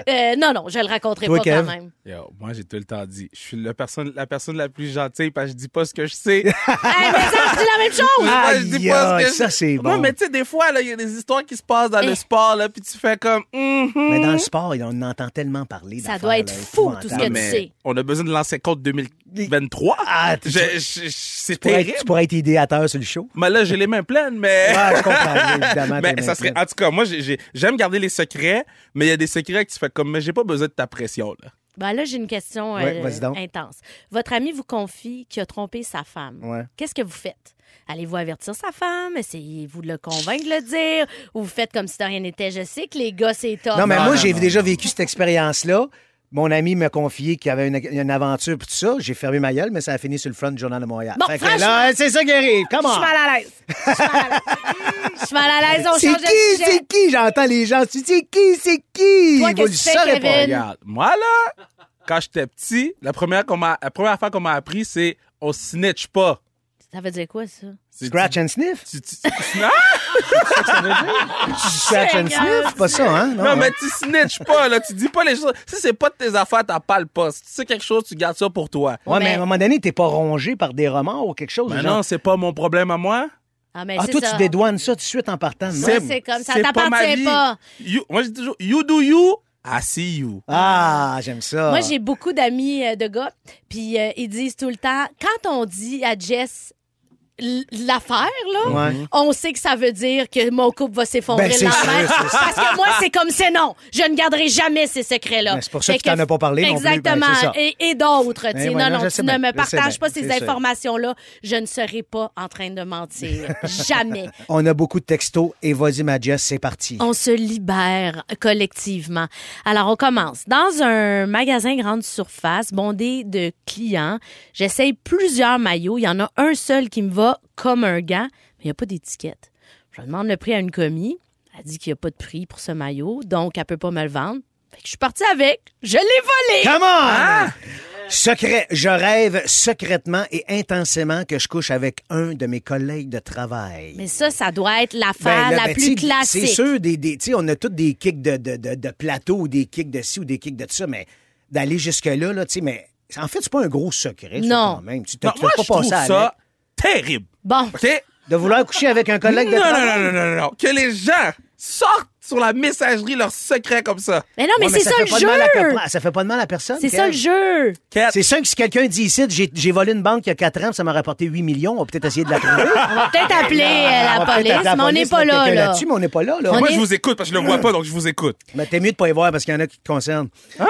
Euh, non, non, je le raconterai Toi, pas Kev? quand même. Yo, moi, j'ai tout le temps dit, je suis la personne, la personne la plus gentille parce que je dis pas ce que je sais. hey, mais ça, je dis la même chose! Moi, je dis pas ce que je- ça, c'est bon. Non, mais tu sais, des fois, là, il y a des histoires qui se passent dans Eh. le sport, là, puis tu fais comme, Mhm. Mais dans le sport, on entend tellement parler Ça doit être là, fou, tout ce que tu sais. on a besoin de lancer compte 2023. Ah, tu- Je- je- je- c'est Tu pourrais, être, tu pourrais être idéateur sur le show. Mais là, j'ai les mains pleines, mais. Ouais, je comprends, évidemment. Mais ça serait. pleines. En tout cas, moi, j'ai- j'ai- j'aime garder les secrets, mais il y a des secrets que tu fais comme, mais j'ai pas besoin de ta pression, là. Ben là, j'ai une question euh, Ouais, intense. Votre ami vous confie qu'il a trompé sa femme. Ouais. Qu'est-ce que vous faites? Allez-vous avertir sa femme? Essayez-vous de le convaincre de le dire? Ou vous faites comme si de rien n'était? Je sais que les gars, c'est top. Non, mais moi, j'ai déjà vécu cette expérience-là. Mon ami m'a confié qu'il y avait une, une aventure puis tout ça. J'ai fermé ma gueule, mais ça a fini sur le front du Journal de Montréal. Bon, c'est ça qui arrive. Je Comment? suis mal à l'aise. Je suis mal à l'aise. Mal à l'aise. On C'est change de qui? sujet. C'est qui? J'entends les gens. C'est c'est qui? C'est qui? Toi, Vous qu'est-ce le que tu fais, saurez Kevin? pas. Regarde, moi, là, quand j'étais petit, la première, qu'on m'a- la première affaire qu'on m'a appris, c'est on snitch pas. Ça veut dire quoi, ça? C'est- Scratch and sniff? Tu, tu- Scratch and sniff? Pas ça, hein? Non, non, hein? mais tu snitch pas, là. Tu dis pas les choses. Si c'est pas de tes affaires, t'as pas le poste. Si tu sais quelque chose, tu gardes ça pour toi. Ouais, mais mais- à un moment donné, t'es pas rongé par des remords ou quelque chose. Mais genre- non, c'est pas mon problème à moi. Ah, mais Ah, toi, ça. tu dédouanes ça tout de suite en partant. non? C'est- c'est comme ça, t'appartient pas. You- moi, je dis toujours, you do you, I see you. Ah, j'aime ça. Moi, j'ai beaucoup d'amis euh, de gars, puis euh, ils disent tout le temps, quand on dit à Jess l'affaire, là, Ouais. on sait que ça veut dire que mon couple va s'effondrer Ben, le. Parce que moi, c'est comme c'est non. Je ne garderai jamais ces secrets-là. Ben, c'est pour ça Fait que tu t'en as pas parlé non plus. Ben, Exactement. et et d'autres. ouais, non, non, tu ne me partages pas ces informations-là. Je ne serai pas en train de mentir. jamais. On a beaucoup de textos et vas-y, ma Jess, c'est parti. On se libère collectivement. Alors, on commence. Dans un magasin grande surface, bondé de clients, j'essaye plusieurs maillots. Il y en a un seul qui me va comme un gant, mais il n'y a pas d'étiquette. Je demande le prix à une commis. Elle dit qu'il n'y a pas de prix pour ce maillot, donc elle peut pas me le vendre. Fait que je suis partie avec. Je l'ai volé! Come on! Ah! Secret, je rêve secrètement et intensément que je couche avec un de mes collègues de travail. Mais ça, ça doit être Ben, l'affaire la ben, plus classique. C'est sûr, des, des, on a tous des kicks de, de, de, de plateau ou des kicks de ci ou des kicks de ça, mais d'aller jusque-là, là, mais en fait, c'est pas un gros secret, ça, Non. quand même. Tu te Non, tu moi, fais je pas trouve ça terrible. Bon, OK? De vouloir coucher avec un collègue de non, non, travail. non, non, non, non. Que les gens sortent sur la messagerie leurs secrets comme ça. mais non, mais Ouais, c'est ça, fait le pas de mal à jeu! ça fait pas de mal à personne. C'est Kev. ça le jeu! Kat, C'est sûr que si quelqu'un dit ici, j'ai j'ai volé une banque il y a 4 ans, ça m'a rapporté 8 millions, on va peut-être essayer de la trouver. On va peut-être appeler euh, On la va peut-être police, appeler la mais on n'est pas mettre là, quelqu'un là. là-dessus, mais on n'est pas là. là. On moi, est- je vous écoute parce que je le vois pas, donc je vous écoute. Mais t'es mieux de pas y voir parce qu'il y en a qui te concernent.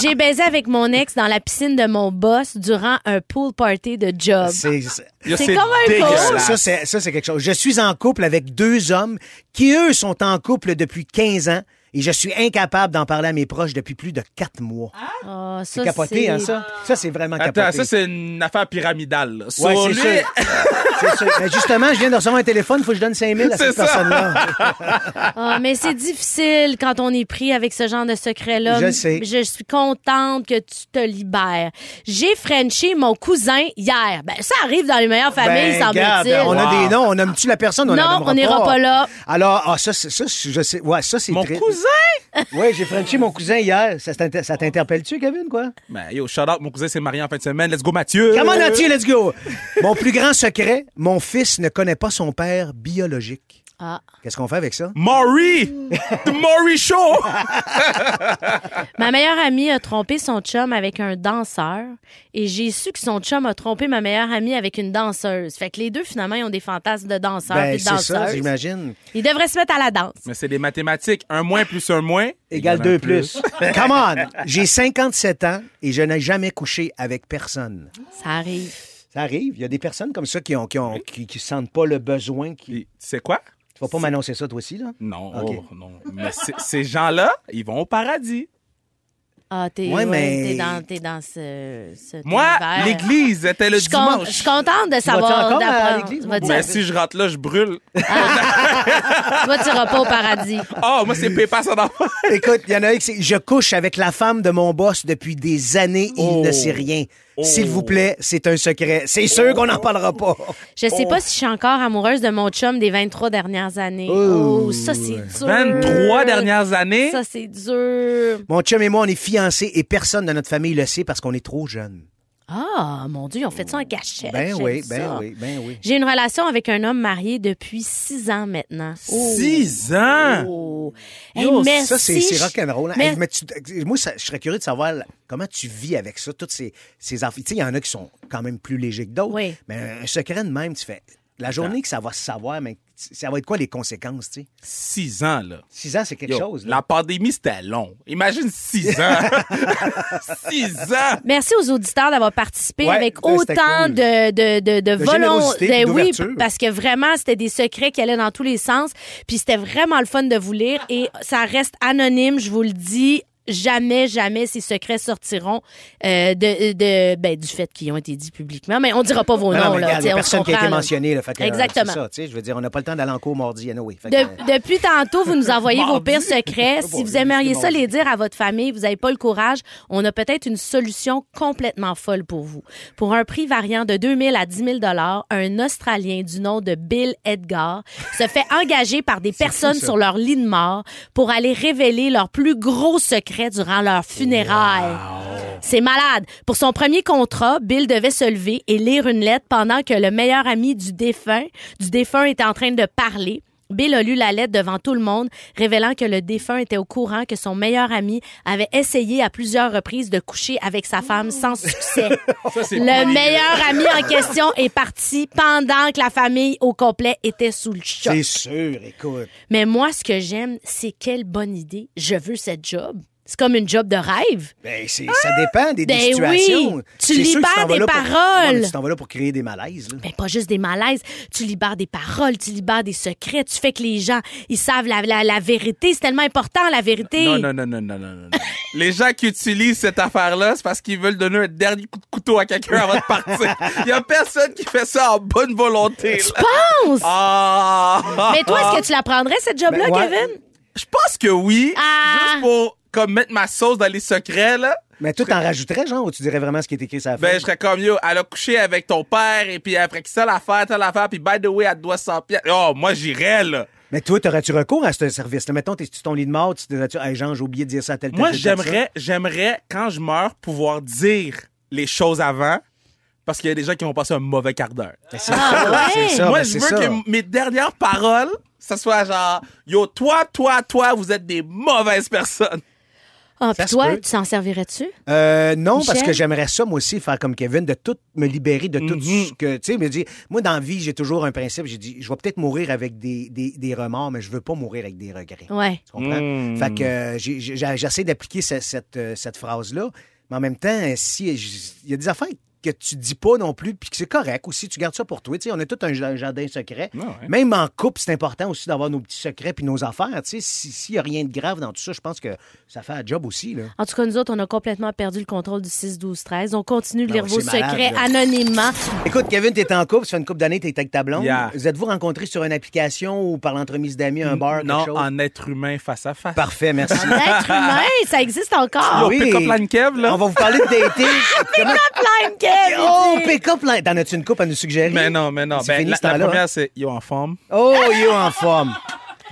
J'ai baisé avec mon ex dans la piscine de mon boss durant un pool party de job. C'est c'est- Là, C'est comme un dégueulasse. ça, c'est ça, c'est quelque chose. Je suis en couple avec deux hommes qui, eux, sont en couple depuis 15 ans Et je suis incapable d'en parler à mes proches depuis plus de quatre mois. Ah, ça, c'est capoté, c'est- hein, ça? Ça, c'est vraiment Attends, capoté. ça, c'est une affaire pyramidale. là. Ouais, Sur c'est lui, sûr. C'est sûr. Mais justement, je viens de recevoir un téléphone, il faut que je donne 5 000 à C'est cette ça. personne-là. Ah, mais c'est difficile quand on est pris avec ce genre de secret-là. Je sais. Je suis contente que tu te libères. J'ai Frenché mon cousin hier. Ben, ça arrive dans les meilleures familles, Ben, regarde, semble-t-il. on a Wow. des noms, on nomme-tu la personne? On Non, on n'ira pas là. Alors, ah, ça, c'est- ça, je sais. Ouais, ça, c'est Mon très- cousin? Oui, j'ai frenché mon cousin hier. Ça t'inter- ça t'interpelle-tu, Kevin, quoi? Ben, yo, shout out, mon cousin s'est marié en fin de semaine. Let's go, Mathieu. Come on, Mathieu, let's go! Mon plus grand secret, mon fils ne connaît pas son père biologique. Ah. Qu'est-ce qu'on fait avec ça? Maury! The Maury Show! Ma meilleure amie a trompé son chum avec un danseur et j'ai su que son chum a trompé ma meilleure amie avec une danseuse. Fait que les deux, finalement, ils ont des fantasmes de danseurs Ben, et de c'est ça, danseuses. j'imagine. Ils devraient se mettre à la danse. Mais c'est des mathématiques. Un moins plus un moins. Égal un 2 plus. Come on! J'ai 57 ans et je n'ai jamais couché avec personne. Ça arrive. Ça arrive. Il y a des personnes comme ça qui ont, qui ont, qui, qui sentent pas le besoin. Qui... Sais quoi? Tu vas pas m'annoncer ça, toi aussi, là? Non, oh, non. Mais ces gens-là, ils vont au paradis. Ah, t'es Ouais, ouais, mais- t'es dans, t'es dans ce, ce Moi, l'église était le Je suis con- je dimanche. suis contente de savoir. Mais si je rentre là, je brûle. Toi, tu iras pas au paradis. Oh, moi, c'est Pépa, ça d'enfant. Écoute, il y en a un qui c'est Je couche avec la femme de mon boss depuis des années et il ne sait rien. S'il vous plaît, c'est un secret. C'est sûr qu'on n'en parlera pas. Je sais pas si je suis encore amoureuse de mon chum des 23 dernières années. Oh, ça, c'est dur. 23 dernières années? Ça, c'est dur. Mon chum et moi, on est fiancés et personne de notre famille le sait parce qu'on est trop jeunes. Ah, mon Dieu, on fait ça en cachette. Ben oui, ça. ben oui, ben oui. J'ai une relation avec un homme marié depuis six ans maintenant. Oh. Six ans! Oh. Hey, Yo, merci. ça, c'est rock'n'roll. hein. Mais- Hey, moi, ça- je serais curieux de savoir comment tu vis avec ça, toutes ces, ces enfants. Tu sais, il y en a qui sont quand même plus légers que d'autres. Oui. Mais un secret de même, tu fais. La journée que ça va se savoir, mais ça va être quoi les conséquences, tu sais? Six ans, là. Six ans, c'est quelque Yo, chose. là. la pandémie, c'était long. Imagine six ans. six ans! Merci aux auditeurs d'avoir participé Ouais, avec ben, autant cool. de, de, de, de, volon- générosité puis de- oui, parce que vraiment, c'était des secrets qui allaient dans tous les sens. Puis c'était vraiment le fun de vous lire. Et ça reste anonyme, je vous le dis. Jamais, jamais ces secrets sortiront euh, de, de ben, du fait qu'ils ont été dits publiquement. Mais on dira pas vos Non, non, noms. mais regarde, personne qui a été mentionné. Là, fait que, euh, Exactement. ça, je veux dire, on n'a pas le temps d'aller en cours mardi anyway. Fait que, De- euh, depuis tantôt, vous nous envoyez vos pires secrets. Si vous aimeriez ça les dire à votre famille, vous n'avez pas le courage, on a peut-être une solution complètement folle pour vous. Pour un prix variant de 2 000 à 10 000 un Australien du nom de Bill Edgar se fait engager par des personnes sur leur lit de mort pour aller révéler leurs plus gros durant leurs funérailles. C'est malade. Pour son premier contrat, Bill devait se lever et lire une lettre pendant que le meilleur ami du défunt, du défunt était en train de parler. Bill a lu la lettre devant tout le monde, révélant que le défunt était au courant que son meilleur ami avait essayé à plusieurs reprises de coucher avec sa femme sans succès. le meilleur ami en question est parti pendant que la famille au complet était sous le choc. c'est sûr, écoute. Mais moi, ce que j'aime, c'est quelle bonne idée. Je veux cette job. C'est comme une job de rêve. Ben, c'est- ça dépend des, des Ben situations. oui, tu C'est sûr que libères t'en vas des là pour- paroles. Ouais, tu t'en vas là pour créer des malaises. là. Mais pas juste des malaises. Tu libères des paroles, tu libères des secrets, tu fais que les gens, ils savent la, la, la vérité. C'est tellement important, la vérité. Non, non, non, non, non, non, non. non. Les gens qui utilisent cette affaire-là, c'est parce qu'ils veulent donner un dernier coup de couteau à quelqu'un avant de partir. Il y a personne qui fait ça en bonne volonté. Tu là. penses? Ah! Mais toi, est-ce que tu la prendrais, cette job-là, Ben, ouais. Kevin? Je pense que oui. Ah. Juste pour comme mettre ma sauce dans les secrets, là. Mais toi, t'en rajouterais, genre, ou tu dirais vraiment ce qui est écrit sur la Ben, feuille? je serais comme, yo, elle a couché avec ton père, et puis après que ça l'affaire, telle affaire, puis by the way, elle te doit 100 pièces. Oh, moi, j'irais, là. Mais toi, t'aurais-tu recours à ce service-là? Mettons, t'es sur ton lit de mort, tu te dirais-tu, hey, Jean, j'ai oublié de dire ça à tel Moi, j'aimerais, j'aimerais, quand je meurs, pouvoir dire les choses avant, parce qu'il y a des gens qui vont passer un mauvais quart d'heure. Ben, c'est Ah, ça, ouais? c'est ça, Moi, ben, je c'est veux ça. que mes dernières paroles, ça soit genre, yo, toi, toi, toi, vous êtes des mauvaises personnes. Ah, puis toi, peut. tu s'en servirais-tu? Euh, non, parce que j'aimerais ça, moi aussi, faire comme Kevin, de tout me libérer de tout Mhm. ce que. Tu sais, me dire, moi, dans la vie, j'ai toujours un principe. J'ai dit, je vais peut-être mourir avec des, des, des remords, mais je veux pas mourir avec des regrets. Ouais. Tu comprends? Mm. Fait que euh, j'essaie d'appliquer ce- cette, euh, cette phrase-là. Mais en même temps, si il y a des affaires que tu dis pas non plus, puis que c'est correct aussi. Tu gardes ça pour toi. Tu sais, on a tout un ja- jardin secret. Ouais, ouais. Même en couple, c'est important aussi d'avoir nos petits secrets puis nos affaires. Tu sais, si- s'il y a rien de grave dans tout ça, je pense que ça fait un job aussi. Là. En tout cas, nous autres, on a complètement perdu le contrôle du 6-12-13. On continue de lire vos malade, secrets là. anonymement. Écoute, Kevin, t'es en couple, ça fait une couple d'années, t'es avec ta blonde. Yeah. Vous êtes-vous rencontrés sur une application ou par l'entremise d'amis, un bar, quelque Non, chose? en être humain face à face. Parfait, merci. L'être humain, ça existe encore. Yo, pick up line Kev, là. On va vous parler de dating. Comment- Oh, pick up line. T'en as-tu une coupe à nous suggérer? Mais non, mais non. Ben, la, première, hein? c'est Yo en forme. Oh, you en forme.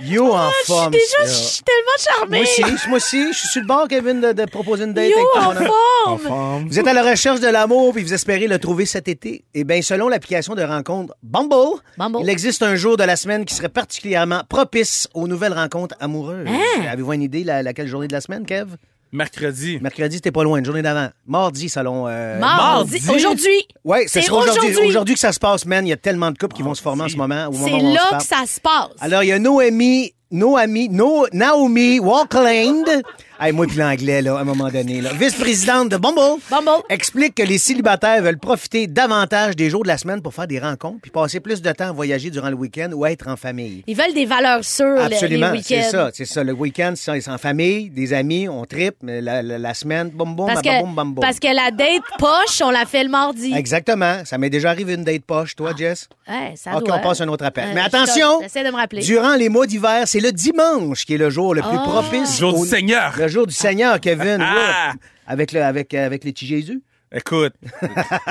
You en Je suis forme. déjà je suis tellement charmée. Moi aussi, moi aussi, je suis sur le bord, Kevin, de, de proposer une date Yo, avec homme. En forme. forme. Vous êtes à la recherche de l'amour puis vous espérez le trouver cet été. Eh bien, selon l'application de rencontre Bumble, Bumble. il existe un jour de la semaine qui serait particulièrement propice aux nouvelles rencontres amoureuses. Hein? Avez-vous une idée la, laquelle journée de la semaine, Kev? Mercredi. Mercredi, t'es pas loin, une journée d'avant. Mardi, selon... Euh, Mardi. mardi. Aujourd'hui. Ouais, ce C'est sera aujourd'hui. aujourd'hui. Aujourd'hui que ça se passe, man. Il y a tellement de couples qui vont se former en ce moment. Au C'est moment où on se là parle. que ça se passe. Alors, il y a Noémie, Noémie, no, Naomi Walkland. Hey, moi puis l'anglais, là, à un moment donné. là. Vice-présidente de Bumble. Bumble. Explique que les célibataires veulent profiter davantage des jours de la semaine pour faire des rencontres puis passer plus de temps à voyager durant le week-end ou être en famille. Ils veulent des valeurs sûres les- Absolument, les c'est week-ends. ça, c'est ça. Le week-end, c'est c'est en famille, des amis, on tripe, mais la, la- la semaine, boum boum, Parce que, boum, boum. parce que la date poche, on l'a fait le mardi. Exactement. Ça m'est déjà arrivé une date poche, toi, Jess? Ouais, ça OK, doit. on passe à un autre appel. Ouais, Mais attention, J'essaie de me rappeler. durant les mois d'hiver, c'est le dimanche qui est le jour le plus Oh. propice. Jour au- du Seigneur. Le jour du Seigneur, Kevin. Ah! Ouais. Avec, le, avec, avec les petits Jésus. Écoute,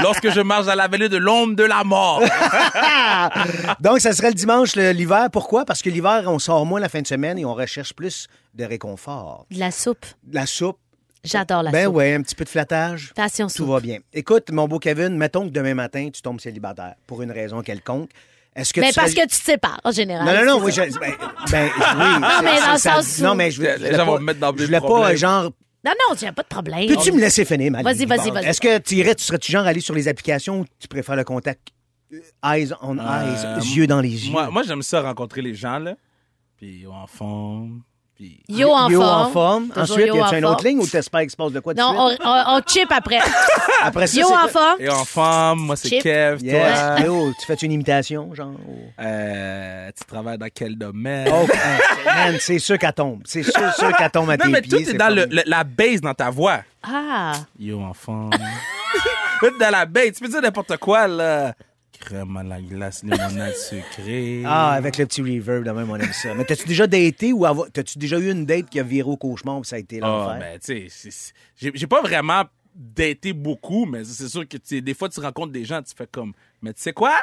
lorsque je marche dans la vallée de l'ombre de la mort. Donc, ça serait le dimanche, le- l'hiver. Pourquoi? Parce que l'hiver, on sort moins la fin de semaine et on recherche plus de réconfort. De la soupe. De La soupe. J'adore la ben soupe. ouais, un petit peu de flattage. Passion Tout soupe. va bien. Écoute, mon beau Kevin, mettons que demain matin, tu tombes célibataire pour une raison quelconque. Est-ce que Mais tu parce serais- que tu te sépares, en général. Non, non, non, oui, je, ben, ben, oui. Non, mais dans le ça- sens où- Non, mais je, je Les gens vont me mettre dans Je voulais pas, genre... Non, non, a pas de problème. Peux-tu me laisser finir, ma Vas-y, vas-y, vas-y. Est-ce que tu irais, tu serais-tu genre aller sur les applications ou tu préfères le contact euh, eyes on Euh, eyes, yeux dans les yeux? Moi, moi j'aime ça rencontrer les gens, là. Puis en forme. Puis. Yo en Yo forme. en forme. Ensuite, yo y a-tu en une autre forme. ligne ou t'espères qu'il se passe de quoi de Non, suite? on, on, on chip après. Après ça, Yo en quoi? forme. Et en forme, moi c'est. Kev, Yes. toi. Yo, tu fais une imitation, genre? ou- Euh, tu travailles dans quel domaine? Oh, man, c'est sûr qu'elle tombe. C'est sûr, sûr qu'elle tombe à non, tes mais pieds. tout est c'est dans le, le- la base dans ta voix. Ah. Yo, enfant. tout est dans la base. Tu peux dire n'importe quoi, là. Crème à la glace, limonade sucrée. Ah, avec le petit reverb, de même, on aime ça. Mais t'as-tu déjà daté ou t'as-tu déjà eu une date qui a viré au cauchemar puis ça a été Ah, l'enfer? ben, tu sais, j'ai pas vraiment daté beaucoup, mais c'est sûr que des fois, tu rencontres des gens, tu fais comme, mais tu sais quoi?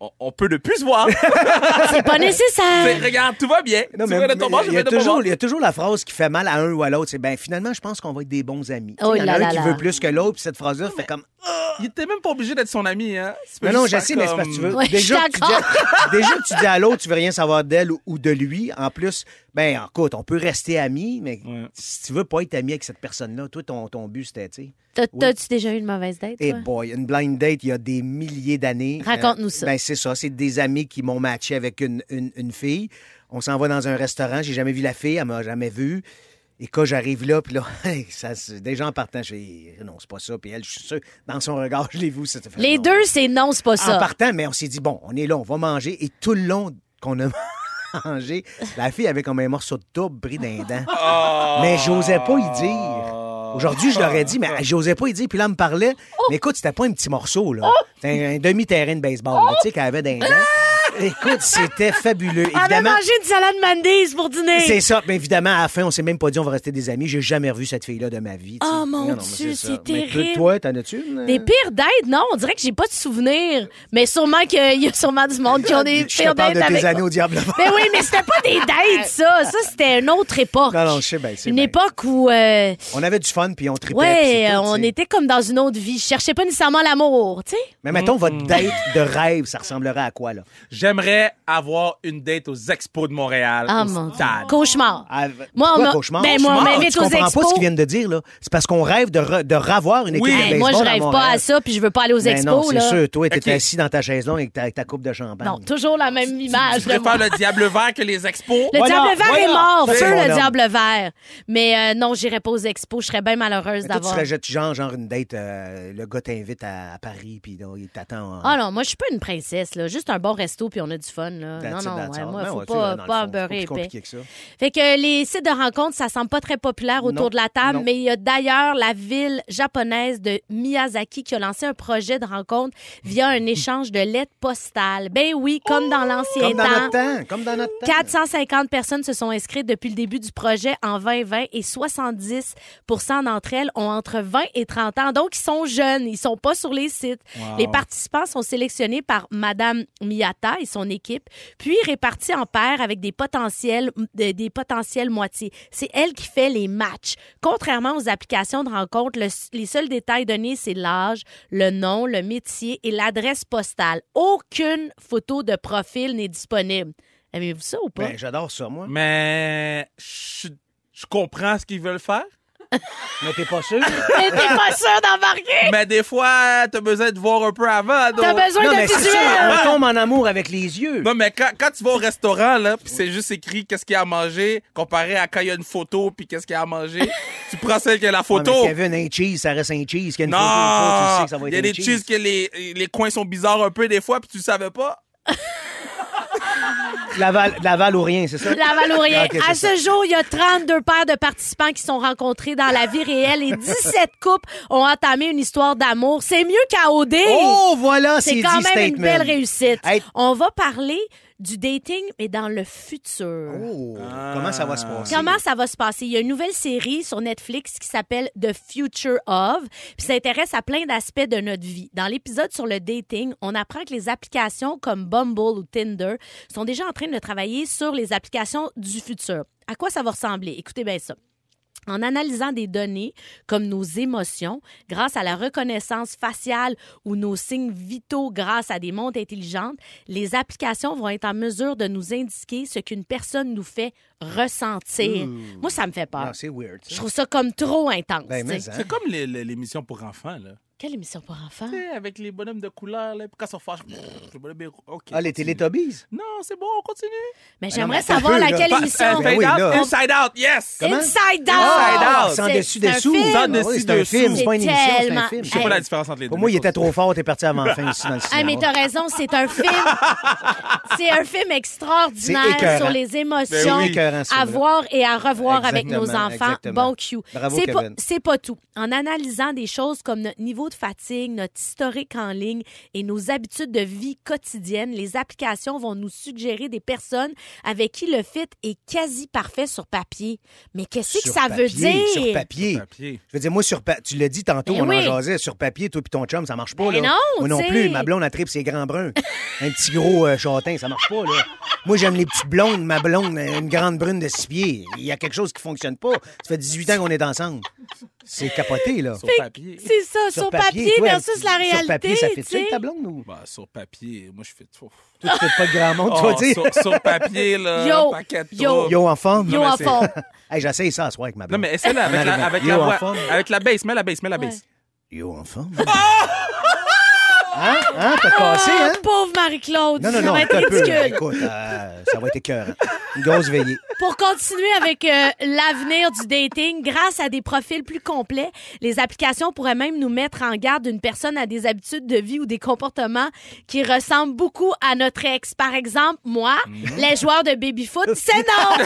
On, on peut ne plus se voir. C'est pas nécessaire. regarde, tout va bien. Non, tu mais veux de ton bord, je il, y a vais de mon toujours, il y a toujours la phrase qui fait mal à un ou à l'autre. C'est ben finalement, je pense qu'on va être des bons amis. Oh il y en a un là qui là. veut plus que l'autre, puis cette phrase-là fait comme. Il était même pas obligé d'être son ami, hein. Tu peux Non, non, juste je faire sais, mais c'est parce que tu veux. Ouais, déjà, que tu dis, déjà que tu dis à l'autre, tu veux rien savoir d'elle ou, ou de lui. En plus, ben, écoute, on peut rester amis, mais Ouais. si tu veux pas être ami avec cette personne-là, toi, ton, ton but, c'était, tu sais. T'as- T'as-tu déjà eu une mauvaise date, Eh boy, une blind date, il y a des milliers d'années. Raconte-nous ça. Ben, c'est ça. C'est des amis qui m'ont matché avec une, une, une fille. On s'en va dans un restaurant. J'ai jamais vu la fille. Elle m'a jamais vu. Et quand j'arrive là, puis là, ça, c'est- déjà en partant, je fais non, c'est pas ça. Puis elle, je suis sûr, dans son regard, je l'ai vu. ça te fait, Les non. deux, c'est non, c'est pas En ça. partant, mais on s'est dit, bon, on est là, on va manger. Et tout le long qu'on a mangé, la fille avait comme un morceau de tourbe pris d'un dent. Oh. Mais j'osais pas y dire. Aujourd'hui, je l'aurais dit, mais j'osais pas y dire. Puis là, elle me parlait. Mais écoute, c'était pas un petit morceau, là. C'était un, un demi-terrain de baseball, là, tu sais, qu'elle avait d'un. Écoute, c'était fabuleux. On a Évidemment, mangé une salade Mandy's pour dîner. c'est ça. Mais évidemment, à la fin, on s'est même pas dit on va rester des amis. J'ai jamais revu cette fille-là de ma vie. Oh, mon mais Dieu, ça. c'est Mais terrible. toi, t'en as-tu une? Des pires dates, non, on dirait que j'ai pas de souvenirs. Mais sûrement qu'il y a sûrement du monde qui ont des Je te pires parle dates de tes avec. années au diable. Mais oui, mais c'était pas des dates, ça. Ça, c'était une autre époque. Non, non, je sais bien. c'est Une bien. époque où, euh, On avait du fun, puis on tripait. ouais, tout, on était comme dans une autre vie. Je cherchais pas nécessairement l'amour, tu sais. Mais mettons, votre date de rêve, ça ressemblerait à quoi, là? J'aimerais avoir une date aux expos de Montréal. Ah, au mon Dieu. stade. Cauchemar. Ah, Moi, on cauchemar? ben, moi, on Cauchemar? m'invite tu aux comprends expos. pas ce qu'ils viennent de dire, là? C'est parce qu'on rêve de, re- de revoir une équipe Oui. de baseball moi, je rêve pas à ça, puis je veux pas aller aux Ben expos. non, c'est sûr. Toi, t'étais Ok. assis dans ta chaise longue avec ta, avec ta coupe de champagne. Non, toujours la même image. Moi. préfères le diable vert que les expos? Le Voilà, diable vert voilà. est mort, feu le homme. diable vert. Mais euh, non, j'irai pas aux expos. Je serais bien malheureuse toi, tu d'avoir. serais genre- genre, genre une date, euh, le gars t'invite à, Paris, puis il t'attend. en- Ah non, moi, je suis pas une princesse, là. Juste un bon resto, puis on a du fun, là. That's non, non, ouais, moi, Ben faut pas, beurrer épais. compliqué que ça. Fait que les sites de rencontres, ça semble pas très populaire autour Non. de la table, Non. mais il y a d'ailleurs la ville japonaise de Miyazaki qui a lancé un projet de rencontre via un échange de lettres postales. Ben oui, comme dans l'ancien temps. notre temps. Comme dans notre temps. 450 personnes se sont inscrites depuis le début du projet en 2020 et 70% d'entre elles ont entre 20 et 30 ans. Donc, ils sont jeunes. Ils sont pas sur les sites. Les participants sont sélectionnés par Madame Miyata et son équipe, puis répartis en paires avec des potentiels, de- des potentiels moitiés. C'est elle qui fait les matchs. Contrairement aux applications de rencontre, le- les seuls détails donnés, c'est l'âge, le nom, le métier et l'adresse postale. Aucune photo de profil n'est disponible. Aimez-vous ça ou pas? Ben, j'adore ça, moi. Mais je, je comprends ce qu'ils veulent faire. Mais t'es pas sûr? Mais t'es pas sûr d'embarquer? Mais des fois, t'as besoin de voir un peu avant. T'as besoin non, de mais c'est sûr, visuel! on tombe en amour avec les yeux. Non, mais quand, quand tu vas au restaurant, là, puis c'est juste écrit qu'est-ce qu'il y a à manger, comparé à quand il y a une photo, puis qu'est-ce qu'il y a à manger, tu prends celle qui a la Ouais, photo. mais Kevin, un cheese, ça reste un cheese. Qu'il y a une photo, une photo, tu sais non! que ça va Il y a des cheese que les, les coins sont bizarres un peu des fois, puis tu le savais pas. Laval, Laval ou rien, c'est ça? Laval ou rien. C'est à ça. ce jour, il y a 32 paires de participants qui sont rencontrés dans la vie réelle et 17 couples ont entamé une histoire d'amour. C'est mieux qu'à OD. Oh, voilà, c'est C'est quand dit, même une belle réussite. Hey. On va parler du dating, mais dans le futur. Oh, comment ça va se passer? Comment ça va se passer? Il y a une nouvelle série sur Netflix qui s'appelle The Future of, puis ça intéresse à plein d'aspects de notre vie. Dans l'épisode sur le dating, on apprend que les applications comme Bumble ou Tinder sont déjà en train de travailler sur les applications du futur. À quoi ça va ressembler? Écoutez bien ça. En analysant des données comme nos émotions grâce à la reconnaissance faciale ou nos signes vitaux grâce à des montres intelligentes, les applications vont être en mesure de nous indiquer ce qu'une personne nous fait ressentir. Moi, ça me fait peur. C'est weird. ça. Je trouve ça comme trop intense. Ben, hein. C'est comme l'émission pour enfants, là. Quelle émission pour enfants? Tu sais, avec les bonhommes de couleur, là, puis quand ils sont fâchés, le bonhomme est- OK. Ah, les. Télétobies? Non, c'est bon, on continue. Mais non, j'aimerais savoir peu, laquelle émission. Ben Fade oui, out, là. Inside Out, yes! Comment? Inside Out! Inside Out. C'est en C'est- dessus dessous. Ah dessus, oui, c'est un film, c'est pas une émission, c'est un tellement- film. Je sais Hey. pas la différence entre les deux. Pour moi, il était trop fort, t'es parti avant la fin ici dans le Ah, cinéma. mais t'as raison, c'est un film. c'est un film extraordinaire sur les émotions Ben ça, à voir et à revoir avec nos enfants. Bon Kevin. c'est pas tout. En analysant des choses comme notre niveau de fatigue, notre historique en ligne et nos habitudes de vie quotidiennes, les applications vont nous suggérer des personnes avec qui le fit est quasi parfait sur papier. Mais qu'est-ce que Sur ça veut dire? Sur papier. Papier. Je veux dire, moi, sur pa- tu l'as dit tantôt, Ben on oui. en jasait, sur papier, toi puis ton chum, ça marche pas, Ben là. non, moi non plus. Ma blonde, a tripe ses grands bruns. Un petit gros euh, châtain, ça marche pas, là. Moi, j'aime les petites blondes. Ma blonde, une grande brune de six pieds. Il y a quelque chose qui fonctionne pas. Ça fait 18 ans qu'on est ensemble. C'est capoté, là. Sur papier. C'est ça, sur, papier, toi, versus la réalité. Sur papier, ça fait tu ta blonde ou? Bah, sur papier, moi, je fais tout. Toi, tu fais pas de grand monde, tu vas dire. sur, sur papier, là, Yo, paquet de yo. Yo, en forme. Yo en fond. Hey, j'essaye ça à soir avec ma Non, blonde. mais essaie-la avec, On la, avec, la en forme. Avec la bass, mets la bass, mets la Ouais. bass. Yo, en forme. Hein? Hein? T'as cassé, Ah, hein? pauvre Marie-Claude. Non, non, ça non, va être un peu. ridicule. Écoute, euh, ça va être écœurant. Une grosse veillée. Pour continuer avec euh, l'avenir du dating, grâce à des profils plus complets, les applications pourraient même nous mettre en garde d'une personne à des habitudes de vie ou des comportements qui ressemblent beaucoup à notre ex. Par exemple, moi, Mhm. les joueurs de baby-foot, c'est non!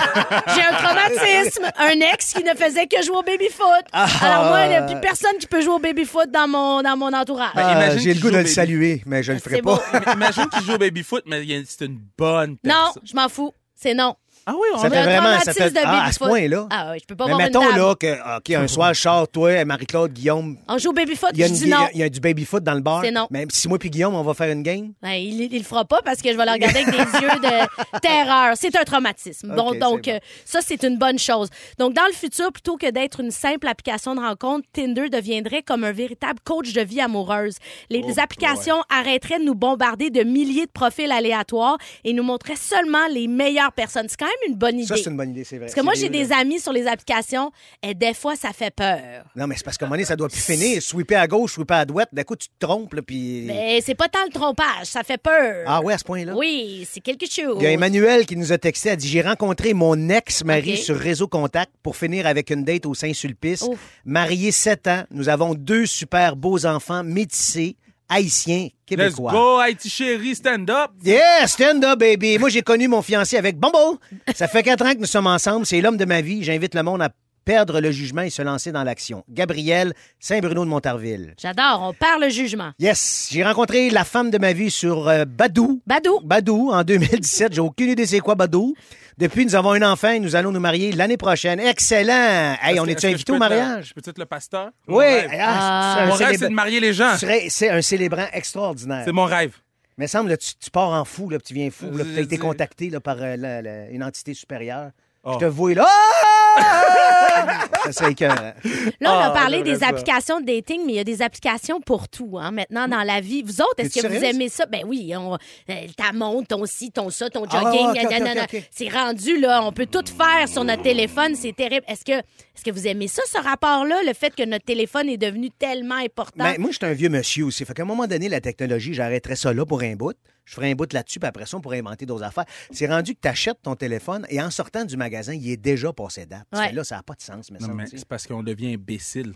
J'ai un traumatisme. Un ex qui ne faisait que jouer au baby-foot. Ah. Alors moi, il n'y a plus personne qui peut jouer au baby-foot dans mon, dans mon entourage. Ben, J'ai le goût de le. Saluer, mais je le ferai pas. Imagine qu'il joue au baby-foot, mais c'est une bonne Non, personne. je m'en fous. C'est non. Ah oui, on Ça a- fait Un vraiment. Ça fait, de ah, à ce point-là. Ah oui, je peux pas Mais voir mettons là que, OK, un soir, Charles, toi, Marie-Claude, Guillaume, On joue au baby-foot, je dis non. il y a du baby-foot dans le bar. C'est non. Même si moi puis Guillaume, on va faire une game? Ben, il, il le fera pas parce que je vais le regarder avec des yeux de terreur. C'est un traumatisme. Ok, donc, bon. euh, ça, c'est une bonne chose. Donc, dans le futur, plutôt que d'être une simple application de rencontre, Tinder deviendrait comme un véritable coach de vie amoureuse. Les Oh, applications arrêteraient de nous bombarder de milliers de profils aléatoires et nous montreraient seulement les meilleures personnes. C'est quand une bonne idée. Ça, c'est une bonne idée, c'est vrai. Parce que moi, j'ai des amis sur les applications et des fois, ça fait peur. Non, mais c'est parce qu'à un moment donné, ça doit plus finir. Sweeper à gauche, sweeper à droite. D'un coup, tu te trompes, là, puis. Mais c'est pas tant le trompage, ça fait peur. Ah ouais, à ce point-là? Oui, c'est quelque chose. Il y a Emmanuel qui nous a texté, a dit J'ai rencontré mon ex-mari sur Réseau Contact pour finir avec une date au Saint-Sulpice. Marié 7 ans, nous avons deux super beaux enfants métissés, haïtiens, Let's québécois. go, Haïti chérie, stand up. Yeah, stand up, baby. Moi, j'ai connu mon fiancé avec Bumble. Ça fait quatre ans que nous sommes ensemble. C'est l'homme de ma vie. J'invite le monde à perdre le jugement et se lancer dans l'action. Gabriel, Saint-Bruno de Montarville. J'adore, on perd le jugement. Yes, j'ai rencontré la femme de ma vie sur euh, Badou. Badou. Badou, en 2017. J'ai aucune idée c'est quoi Badou. Depuis, nous avons un enfant et nous allons nous marier l'année prochaine. Excellent! Hey, on est-tu invité au mariage? Je peux être le pasteur? Oui! Ah, Mon rêve, c'est de marier les gens. C'est un célébrant extraordinaire. C'est mon rêve. Mais semble, là, tu, tu pars en fou, là, tu viens fou. Là, tu as été contacté là, par euh, la- la- une entité supérieure. Oh. Je te vois là. Ah! ça serait écœurant. Là, on a Ah, parlé j'aimerais des ça. applications de dating, mais il y a des applications pour tout, hein, maintenant, dans la vie. Vous autres, est-ce T'es-tu que vous sérieuse? aimez ça? Ben oui, on, euh, ta montre, ton ci, ton ça, ton Ah, jogging, ok, ok, nanana. ok, ok. C'est rendu, là, on peut tout faire sur notre téléphone, c'est terrible. Est-ce que, est-ce que vous aimez ça, ce rapport-là, le fait que notre téléphone est devenu tellement important? Ben, moi, je suis un vieux monsieur aussi. Fait qu'à un moment donné, la technologie, j'arrêterais ça là pour un bout. Je ferais un bout là-dessus, puis après ça, on pourrait inventer d'autres affaires. C'est rendu que tu achètes ton téléphone et en sortant du magasin, il est déjà passé date. Ouais. là, ça n'a pas de sens, mais Non, ça, mais c'est parce qu'on devient imbécile.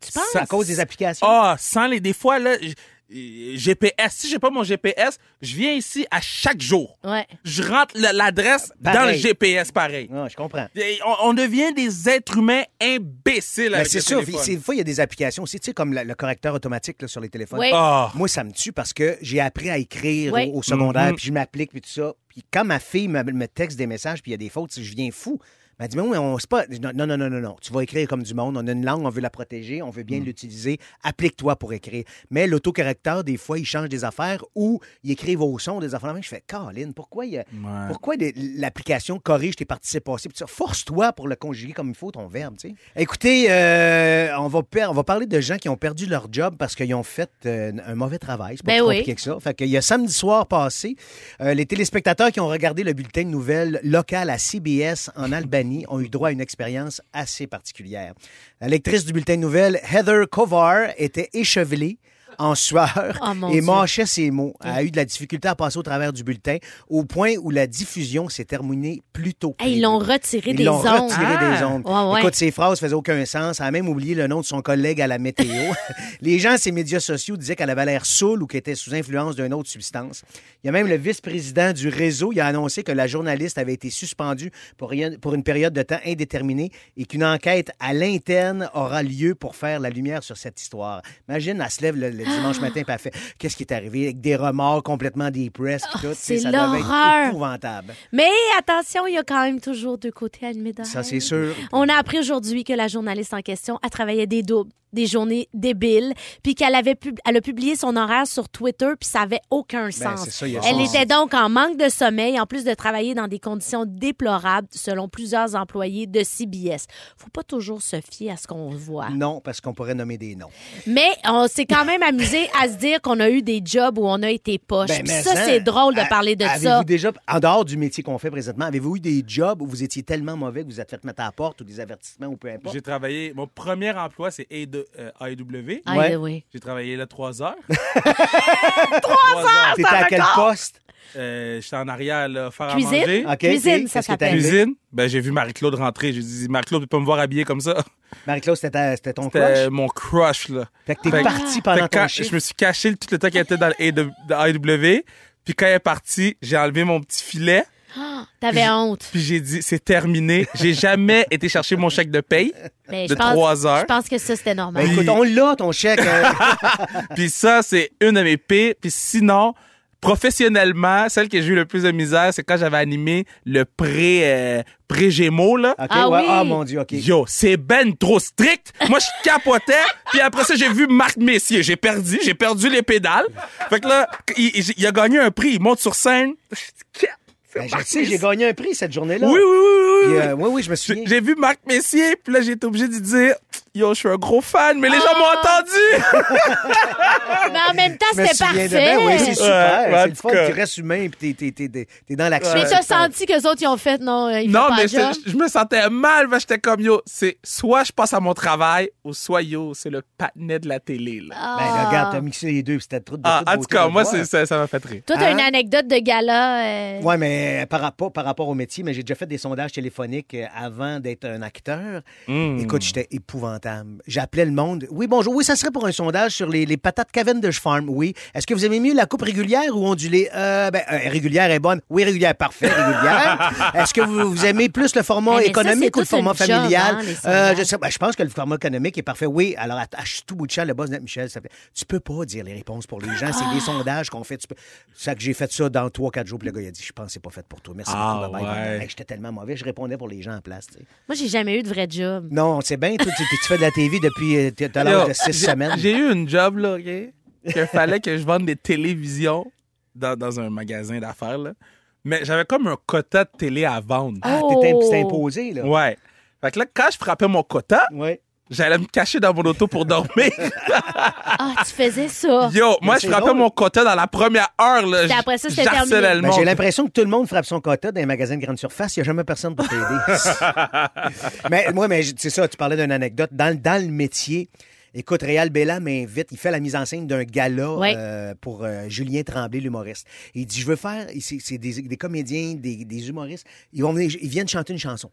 tu penses? C'est à cause des applications? Ah, sans les des fois là, GPS. Si j'ai pas mon GPS, je viens ici à chaque jour. Ouais. Je rentre l'adresse dans le. GPS pareil. Ah, je comprends. Et On, on devient des êtres humains imbéciles Mais c'est sûr, des fois, il y a des applications aussi, tu sais, comme la- le correcteur automatique là, sur les téléphones. Oui. Ah. Moi, ça me tue parce que j'ai appris à écrire Oui. au, au secondaire, Mhm. puis je m'applique, puis tout ça. Puis quand ma fille me, me texte des messages, puis il y a des fautes, je viens fou. Elle m'a dit, mais oui, on c'est pas. Non, non, non, non, non. Tu vas écrire comme du monde. On a une langue, on veut la protéger, on veut Mm. bien l'utiliser. Applique-toi pour écrire. Mais l'autocorrecteur, des fois, il change des affaires ou il écrive au son des affaires. Je fais, Caroline, pourquoi, il Ouais. pourquoi l'application corrige tes participes passés? Force-toi pour le conjuguer comme il faut, ton verbe, tu sais. Écoutez, euh, on, va per- on va parler de gens qui ont perdu leur job parce qu'ils ont fait euh, un mauvais travail. C'est pas Ben plus oui. compliqué que ça. Fait qu'il y a samedi soir passé, euh, les téléspectateurs qui ont regardé le bulletin de nouvelles local à CBS en Albanie ont eu droit à une expérience assez particulière. La lectrice du bulletin de nouvelles, Heather Kovar, était échevelée en sueur Oh, mon et Dieu. mâchait ses mots. Elle a eu de la difficulté à passer au travers du bulletin au point où la diffusion s'est terminée plus tôt. Hey, ils l'ont retiré Ils des l'ont ondes. retiré Ah! des ondes. Ouais, ouais. Écoute, ces phrases faisaient aucun sens. Elle a même oublié le nom de son collègue à la météo. Les gens, ces médias sociaux, disaient qu'elle avait l'air saoule ou qu'elle était sous influence d'une autre substance. Il y a même le vice-président du réseau. Il a annoncé que la journaliste avait été suspendue pour, rien- pour une période de temps indéterminée et qu'une enquête à l'interne aura lieu pour faire la lumière sur cette histoire. Imagine, elle se lève le, le dimanche matin et elle fait Qu'est-ce qui est arrivé? Avec des remords complètement dépressed. puis tout. C'est ça devait l'horreur. être épouvantable. Mais attention, il y a quand même toujours deux côtés à une médaille. Ça, c'est sûr. On a appris aujourd'hui que la journaliste en question a travaillé des doubles, des journées débiles, puis qu'elle avait pub- elle a publié son horaire sur Twitter, puis ça avait aucun sens. Ben, c'est ça, il y a elle était donc en manque de sommeil, en plus de travailler dans des conditions déplorables, selon plusieurs employés de CBS. Faut pas toujours se fier à ce qu'on voit. Non, parce qu'on pourrait nommer des noms. Mais on s'est quand même amusé à se dire qu'on a eu des jobs où on a été poche. Ben, ça, hein, c'est drôle de parler de avez-vous ça. déjà, en dehors du métier qu'on fait présentement, avez-vous eu des jobs où vous étiez tellement mauvais que vous êtes fait mettre à la porte ou des avertissements ou peu importe? J'ai travaillé. Mon premier emploi, c'est A2, euh, AEW. Ouais. oui. J'ai travaillé là trois heures. T'étais à quel poste? Euh, J'étais en arrière, là, faire à Cuisine? manger. OK, Cuisine, ça Qu'est-ce que t'as s'appelle? arrivé? Cuisine? Ben, j'ai vu Marie-Claude rentrer. J'ai dit, Marie-Claude, tu peux pas me voir habillé comme ça. Marie-Claude, c'était ta- c'était ton C'était crush? mon crush, là. Fait que t'es Fait- parti Fait pendant que ton je me suis caché tout le temps qu'elle était le dans AEW. Puis quand elle est partie, j'ai enlevé mon petit filet. Ah, T'avais honte. Puis j'ai dit, c'est terminé. J'ai jamais été chercher mon chèque de paye Mais de je pense, trois heures. Je pense que ça, c'était normal. Ben, écoute, on l'a, ton chèque. euh, Puis ça, c'est une de mes pires. Puis sinon, professionnellement, celle que j'ai eu le plus de misère, c'est quand j'avais animé le pré, euh, pré-gémeaux, là. OK, Ah ouais. oui. Ah, mon Dieu, OK. Yo, c'est ben trop strict. Moi, je capotais. Puis après ça, j'ai vu Marc Messier. J'ai perdu. J'ai perdu les pédales. Fait que là, il, il- il a gagné un prix. Il monte sur scène. Ben, je sais, j'ai gagné un prix cette journée-là. Oui, oui, oui, oui. Puis, euh, oui, oui, je me souviens. J'ai j'ai vu Marc Messier, puis là, j'ai été obligé de dire Yo, je suis un gros fan, mais les gens m'ont entendu! Mais en même temps, c'était de- parfait. Ben oui, c'est super. Ouais, en c'est le tout fun. cas. Tu restes humain puis t'es, t'es, t'es, t'es dans l'action. mais t'as senti que les autres, ils ont fait, non, euh, ils Non, pas mais le job? je, je me sentais mal, parce que j'étais comme Yo, c'est soit je passe à mon travail, ou soit Yo, c'est le patinet de la télé, là. Ben, là, regarde, t'as mixé les deux puis c'était trop de Ah, toute en tout beauté cas, le moi, voir. c'est- ça ça m'a fait rire. Toi, t'as Hein? une anecdote de gala. euh, Ouais, mais par rapport, par rapport au métier, mais j'ai déjà fait des sondages téléphoniques euh, avant d'être un acteur. Mm. Écoute, j'étais épouvantable. J'appelais le monde. Oui, bonjour. Oui, ça serait pour un sondage sur les, les patates Cavendish Farm. Oui. Est-ce que vous aimez mieux la coupe régulière ou ondulée? Euh, ben, euh, régulière est bonne. Oui, régulière. Parfait, régulière. Est-ce que vous, vous aimez plus le format Eh, mais ça, économique ou le format job, familial? hein, Euh, je, sais, ben, je pense que le format économique est parfait. Oui. Alors, à, à tout bout de champ, le boss de Michel, ça fait, tu peux pas dire les réponses pour les gens. C'est Ah. des sondages qu'on fait. Tu peux... Ça que j'ai fait ça dans 3-4 jours. Puis le gars, il a dit, je pense que c'est pas fait pour toi. Merci Ah, beaucoup. bye-bye. ouais. Hey, J'étais tellement mauvais. Je répondais pour les gens en place. Moi, j'ai jamais eu de vrai job. Non, c'est bien. Tu, tu fais de la TV depuis euh, t'as- l'âge de 6 j'ai- semaines. J'ai eu une job, là, OK? Qu'il fallait que je vende des télévisions dans, dans un magasin d'affaires, là. Mais j'avais comme un quota de télé à vendre. Ah, Oh. t'es t'es imposé, là. Ouais. Fait que là, quand je frappais mon quota, Ouais. J'allais me cacher dans mon auto pour dormir. Ah, tu faisais ça. Yo, moi, je frappais drôle. mon quota dans la première heure, là. Puis après ça, c'était J'harcelais terminé. le Ben, monde. j'ai l'impression que tout le monde frappe son quota dans les magasins de grande surface. Il n'y a jamais personne pour t'aider. mais moi, mais c'est ça, tu parlais d'une anecdote. Dans, dans le métier, écoute, Réal Bella m'invite. Il fait la mise en scène d'un gala Ouais. euh, pour euh, Julien Tremblay, l'humoriste. Il dit, je veux faire... C'est c'est des, des comédiens, des, des humoristes. Ils, vont venir, ils viennent chanter une chanson.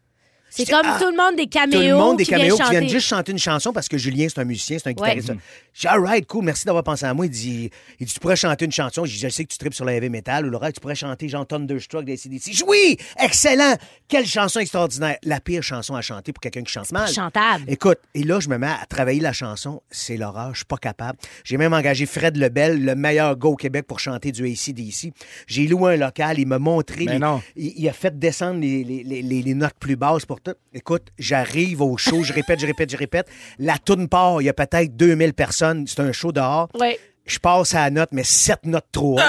C'est Je dis, comme ah, tout le monde des caméos. Tout le monde des qui qui viennent juste chanter une chanson parce que Julien, c'est un musicien, c'est un Ouais. guitariste. J'ai dit, all right, cool, merci d'avoir pensé à moi. Il dit, il dit, tu pourrais chanter une chanson. J'ai dit, je sais que tu tripes sur la heavy metal ou Laura, tu pourrais chanter genre Thunderstruck des CDC. J'ai dit, Oui, excellent! Quelle chanson extraordinaire! La pire chanson à chanter pour quelqu'un qui chante mal. chantable. Écoute, et là, je me mets à travailler la chanson. C'est l'horreur, je suis pas capable. J'ai même engagé Fred Lebel, le meilleur gars au Québec pour chanter du ACDC. J'ai loué un local, il m'a montré. Mais les- non. il, il a fait descendre les, les- les- les- les notes plus basses pour Écoute, j'arrive au show, je répète, je répète, je répète. La toune part, il y a peut-être 2000 personnes. C'est un show dehors. Je passe à la note, mais sept notes trop hautes.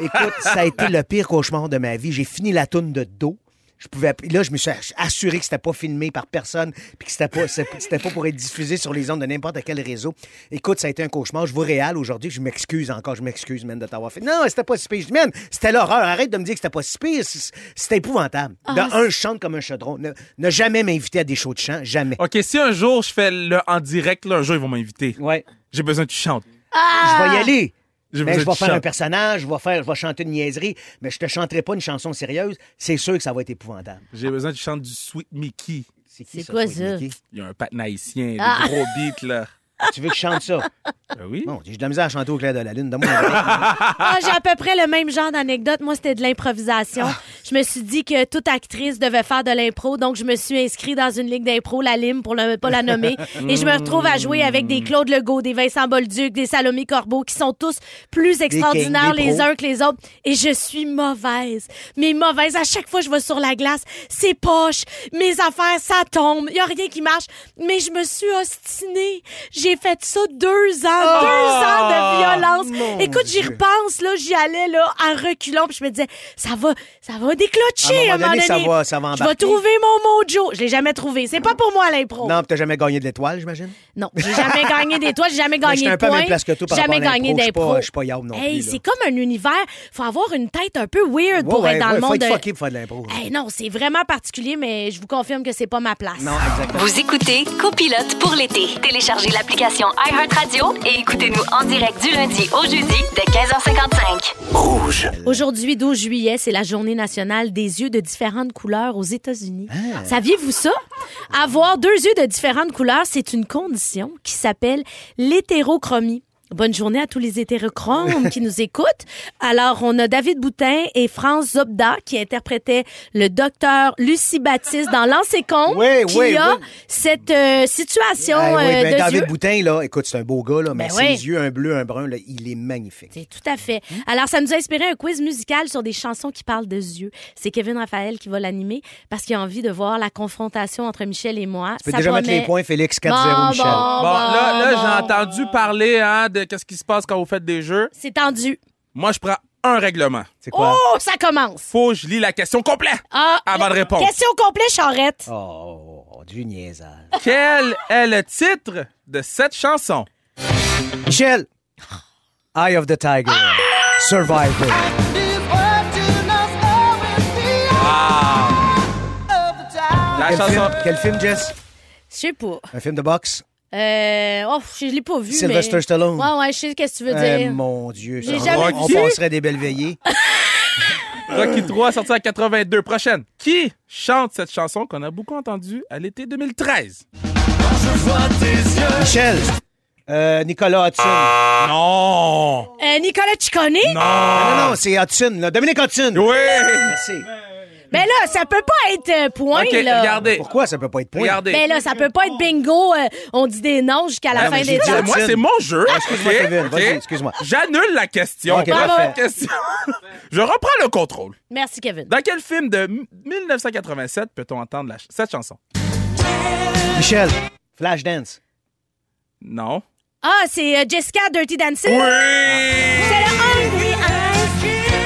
Écoute, ça a été le pire cauchemar de ma vie. J'ai fini la toune de dos. Je pouvais, là, je me suis assuré que c'était pas filmé par personne, puis que c'était pas, c'était pas pour être diffusé sur les ondes de n'importe quel réseau. Écoute, ça a été un cauchemar. Je vois réel aujourd'hui. Je m'excuse encore. Je m'excuse, man, de t'avoir fait. Non, c'était pas si pire. Je dis, man, c'était l'horreur. Arrête de me dire que c'était pas si pire. C'était épouvantable. De un, je chante comme un chaudron. Ne, ne jamais m'inviter à des shows de chant. Jamais. OK, si un jour je fais le en direct, là, un jour, ils vont m'inviter. Ouais. J'ai besoin que tu chantes. Je vais y aller. Mais besoin je vais faire un personnage, je vais faire, je vais chanter une niaiserie, mais je te chanterai pas une chanson sérieuse. C'est sûr que ça va être épouvantable. J'ai besoin que tu chantes du Sweet Mickey. C'est quoi Sweet ça? Mickey? Il y a un patin haïtien, des Ah. gros beats, là. Tu veux que je chante ça? Ben oui. Bon, j'ai de la misère à chanter au clair de la lune. Donne-moi un break. Ah, j'ai à peu près le même genre d'anecdote. Moi, c'était de l'improvisation. Ah. Je me suis dit que toute actrice devait faire de l'impro, donc je me suis inscrite dans une ligue d'impro, la Lime, pour ne pas la nommer. Et je me retrouve à jouer avec des Claude Legault, des Vincent Bolduc, des Salomé Corbeau, qui sont tous plus extraordinaires des les pros. uns que les autres. Et je suis mauvaise. Mais mauvaise. À chaque fois que je vais sur la glace, c'est poche. Mes affaires, ça tombe. Il y a rien qui marche. Mais je me suis ostinée. J'ai fait ça deux ans. deux ans de violence. mon Écoute, j'y repense, là, j'y allais, là, en reculant, puis je me disais, ça va, ça va déclocher À un moment donné, ça va- ça va Je vais trouver mon mojo. Je l'ai jamais trouvé. C'est pas pour moi, l'impro. non, puis t'as jamais gagné de l'étoile, j'imagine? Non, j'ai jamais gagné des toits, j'ai jamais Mais gagné de un peu à la points. même place que toi par jamais gagné l'impro. Je suis pas- d'impro. je suis pas non Hey, c'est comme un univers. Faut avoir une tête un peu weird pour Ouais, être dans ouais, le faut monde être de. fucké pour faire de l'impro. Hey, non, c'est vraiment particulier, mais je vous confirme que c'est pas ma place. Non, exactement. Vous écoutez Copilote pour l'été. Téléchargez l'application iHeartRadio et écoutez-nous en direct du lundi au jeudi dès 15h55. Rouge. Aujourd'hui, 12 juillet, c'est la journée nationale des yeux de différentes couleurs aux États-Unis. Ah. Saviez-vous ça? Avoir deux yeux de différentes couleurs, c'est une condition qui s'appelle l'hétérochromie. Bonne journée à tous les hétérochromes qui nous écoutent. Alors, on a David Boutin et France Zobda qui interprétaient le docteur Lucie Baptiste dans Lancé Compte, Oui, qui oui, a oui. cette euh, situation oui, euh, ben, de David yeux. Boutin, là, écoute, c'est un beau gars, là, mais Ben ses oui. yeux, un bleu, un brun, là, il est magnifique. C'est tout à fait. Alors, ça nous a inspiré un quiz musical sur des chansons qui parlent de yeux. C'est Kevin Raphaël qui va l'animer parce qu'il a envie de voir la confrontation entre Michel et moi. Tu peux Ça déjà mettre promet- les points, Félix, 4-0, Bon, Michel. bon, Bon, là, là bon. j'ai entendu parler hein, de qu'est-ce qui se passe quand vous faites des jeux. C'est tendu. Moi, je prends un règlement. C'est quoi? Oh, ça commence. Faut que je lis la question complète Ah, avant de répondre. Question complète, Charrette. Oh, oh, du niaisage. Quel est le titre de cette chanson? Michel, Eye of the Tiger, Survivor. La Quel film, chanson. quel film, Jess? Je sais pas. Un film de boxe? Euh, oh, je l'ai pas vu. Sylvester mais... Stallone. Ouais, ouais, je sais ce que tu veux Eh, dire. mon Dieu, ça, J'ai on, jamais on passerait des belles veillées. Rocky 3 sorti en 82. Prochaine. Qui chante cette chanson qu'on a beaucoup entendue à l'été 2013? Michel, euh, Nicolas Hudson. Non! Euh, Nicolas Ciccone? Non, non, non, c'est Hudson, là. Dominique Hudson. Oui! Merci. Ben là, ça peut pas être euh, point, OK, là. regardez. Pourquoi ça peut pas être point? Regardez. Ben là, ça peut pas être bingo. euh, on dit des noms jusqu'à la Ah, fin mais des j'ai dit temps. Moi, c'est mon jeu. Excuse-moi, OK? Kevin. OK? Excuse-moi. J'annule la question. OK, parfait. question. Je reprends le contrôle. Merci, Kevin. Dans quel film de m- 1987 peut-on entendre la ch- cette chanson? Michel, Flashdance. Non. Ah, c'est euh, Jessica Dirty Dancing. Oui! C'est Eyes.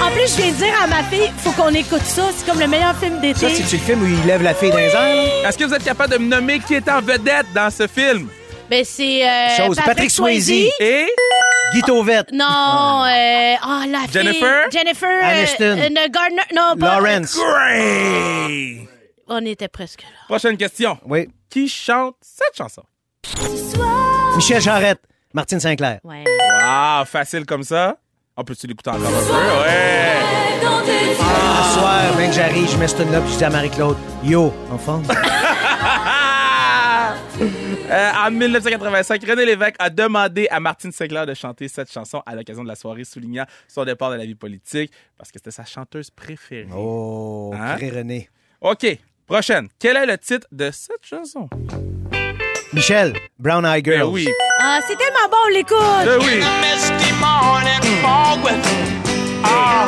En plus, je viens de dire à ma fille, faut qu'on écoute ça. C'est comme le meilleur film Ça, d'été. c'est-tu le film où il lève la fille dans les airs, là? Est-ce que vous êtes capable de me nommer qui est en vedette dans ce film? Ben, c'est euh, Chose, Patrick Swayze. Et? Guy Tauvette. Non, euh, oh, la fille. Jennifer? Jennifer. euh, Aniston. euh, ne Gardner. Non, pas. Lawrence. Gray! On était presque là. Prochaine question. Oui. Qui chante cette chanson? Michel Jarrette. Martine Sinclair. Ouais. Wow, facile comme ça. On peut-tu l'écouter encore un peu? Ouais! Ce soir, bien que j'arrive, je mets ce tune-là, puis je dis à Marie-Claude, Yo, en forme? Euh, en 1985, René Lévesque a demandé à Martine Segler de chanter cette chanson à l'occasion de la soirée, soulignant son départ de la vie politique parce que c'était sa chanteuse préférée. Oh, Hein? René. OK, prochaine. Quel est le titre de cette chanson? Michel, Brown Eye Girl. Ben oui, Ah, c'est tellement bon, on l'écoute. ben oui. misty morning fog with ah,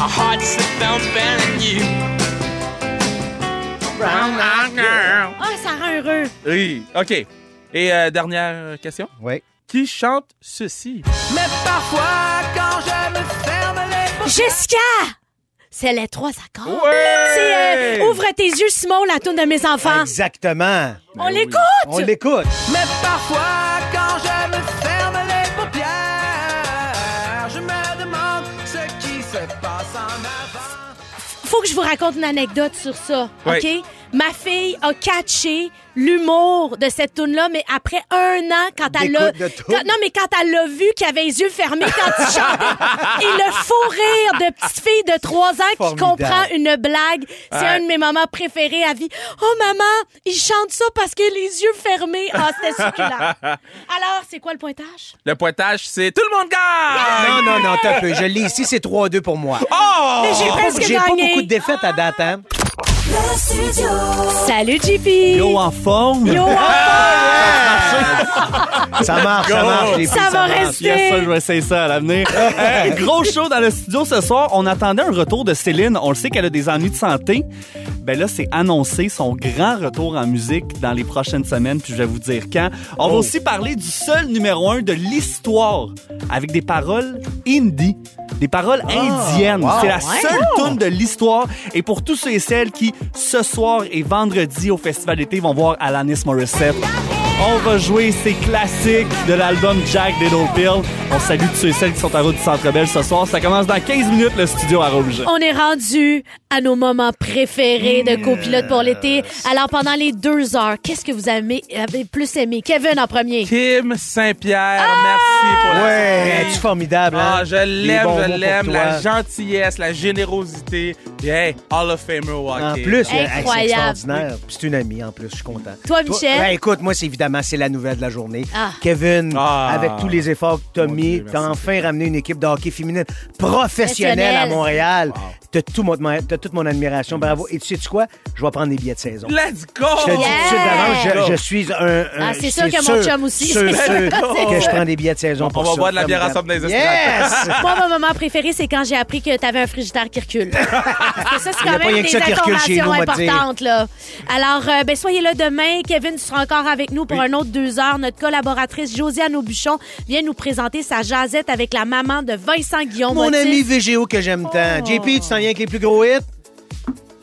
a heart sit thumping and you. Ah, ça rend heureux. Oui, OK. Et euh, dernière question? Oui. Qui chante ceci? Mais parfois, quand je me ferme les Jessica! C'est les trois accords. Ouais! C'est euh, Ouvre tes yeux, Simon, la tourne de mes enfants. Exactement. On l'écoute! On l'écoute. mais parfois, que je vous raconte une anecdote sur ça, Oui. OK? Ma fille a catché l'humour de cette tune là mais après un an, quand elle quand- Non, mais quand elle l'a vu qu'il avait les yeux fermés quand il chantait, et le fou rire de petite fille de 3 ans qui comprend une blague, c'est Ouais. un de mes moments préférés à vie. Oh, maman, il chante ça parce qu'il a les yeux fermés. Ah, c'était succulent. Alors, c'est quoi le pointage? Le pointage, c'est tout le monde gagne! Non, non, non, t'as peu. Je l'ai ici, c'est 3-2 pour moi. Oh! Mais j'ai presque J'ai pas gagné. beaucoup de défaites à date, hein? Salut, JP! Yo en forme. Yo, Ça marche, ça marche. les Ça filles, va marche. rester. Yes, ça, je vais essayer ça à l'avenir. Euh, gros show dans le studio ce soir. On attendait un retour de Céline. On le sait qu'elle a des ennuis de santé. Ben là, c'est annoncé son grand retour en musique dans les prochaines semaines, puis je vais vous dire quand. On va Oh. aussi parler du seul numéro un de l'histoire avec des paroles indie, des paroles indiennes. wow. c'est la seule tune de l'histoire. Et pour tous ceux et celles qui, ce soir et vendredi au Festival d'été, vont voir Alanis Morissette, on va jouer ces classiques de l'album Jack Little Pill. On salue tous ceux et celles qui sont en route du Centre Bell ce soir. Ça commence dans 15 minutes, le studio à Rouge. On est rendu à nos moments préférés de copilote pour l'été. Alors, pendant les deux heures, qu'est-ce que vous avez, avez plus aimé? Kevin en premier. Kim Saint-Pierre, merci pour la Ouais, es-tu formidable, hein? Ah, je Des l'aime, je l'aime. La gentillesse, la générosité. Yeah, Hall of Famer au En hockey. plus, hey, c'est Incroyable. extraordinaire. Puis C'est une amie en plus, je suis content. Toi, Michel? ben, écoute, moi, c'est évidemment, c'est la nouvelle de la journée. Ah. Kevin, Ah. avec tous les efforts que tu as mis, tu as enfin ramené une équipe de hockey féminine professionnelle à. Montréal. Tu as, tout mon- t'as toute mon admiration. Bravo. Et tu sais quoi? Je vais prendre des billets de saison. Let's go! Je te dis tout de suite Yeah! d'avance, je, je suis un. un- Ah, c'est sûr que mon chum aussi. sûr, C'est sûr sûr. que je prends des billets de saison On pour va ça. boire de la bière ensemble dans les. Yes! Moi, mon moment préféré, c'est quand j'ai appris que tu avais un frigidaire qui recule. Parce que ça, c'est Il y a quand pas même des informations nous, importantes. Là. Alors, euh, ben, soyez là demain. Kevin, tu seras encore avec nous pour un autre deux heures. Notre collaboratrice Josiane Aubuchon vient nous présenter sa jasette avec la maman de Vincent Guillaume. Mon Motif. ami VGO que j'aime tant. Oh. JP, tu t'en viens avec les plus gros hits?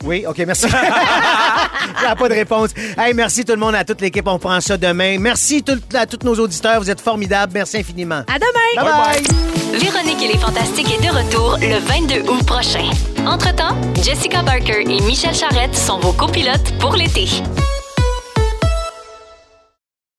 Oui, OK, merci. J'ai pas de réponse. Hey, merci tout le monde, à toute l'équipe. On prend ça demain. Merci tout- à tous nos auditeurs. Vous êtes formidables. Merci infiniment. À demain! Bye bye. Véronique et les Fantastiques est de retour le 22 août prochain. Entre-temps, Jessica Barker et Michel Charrette sont vos copilotes pour l'été.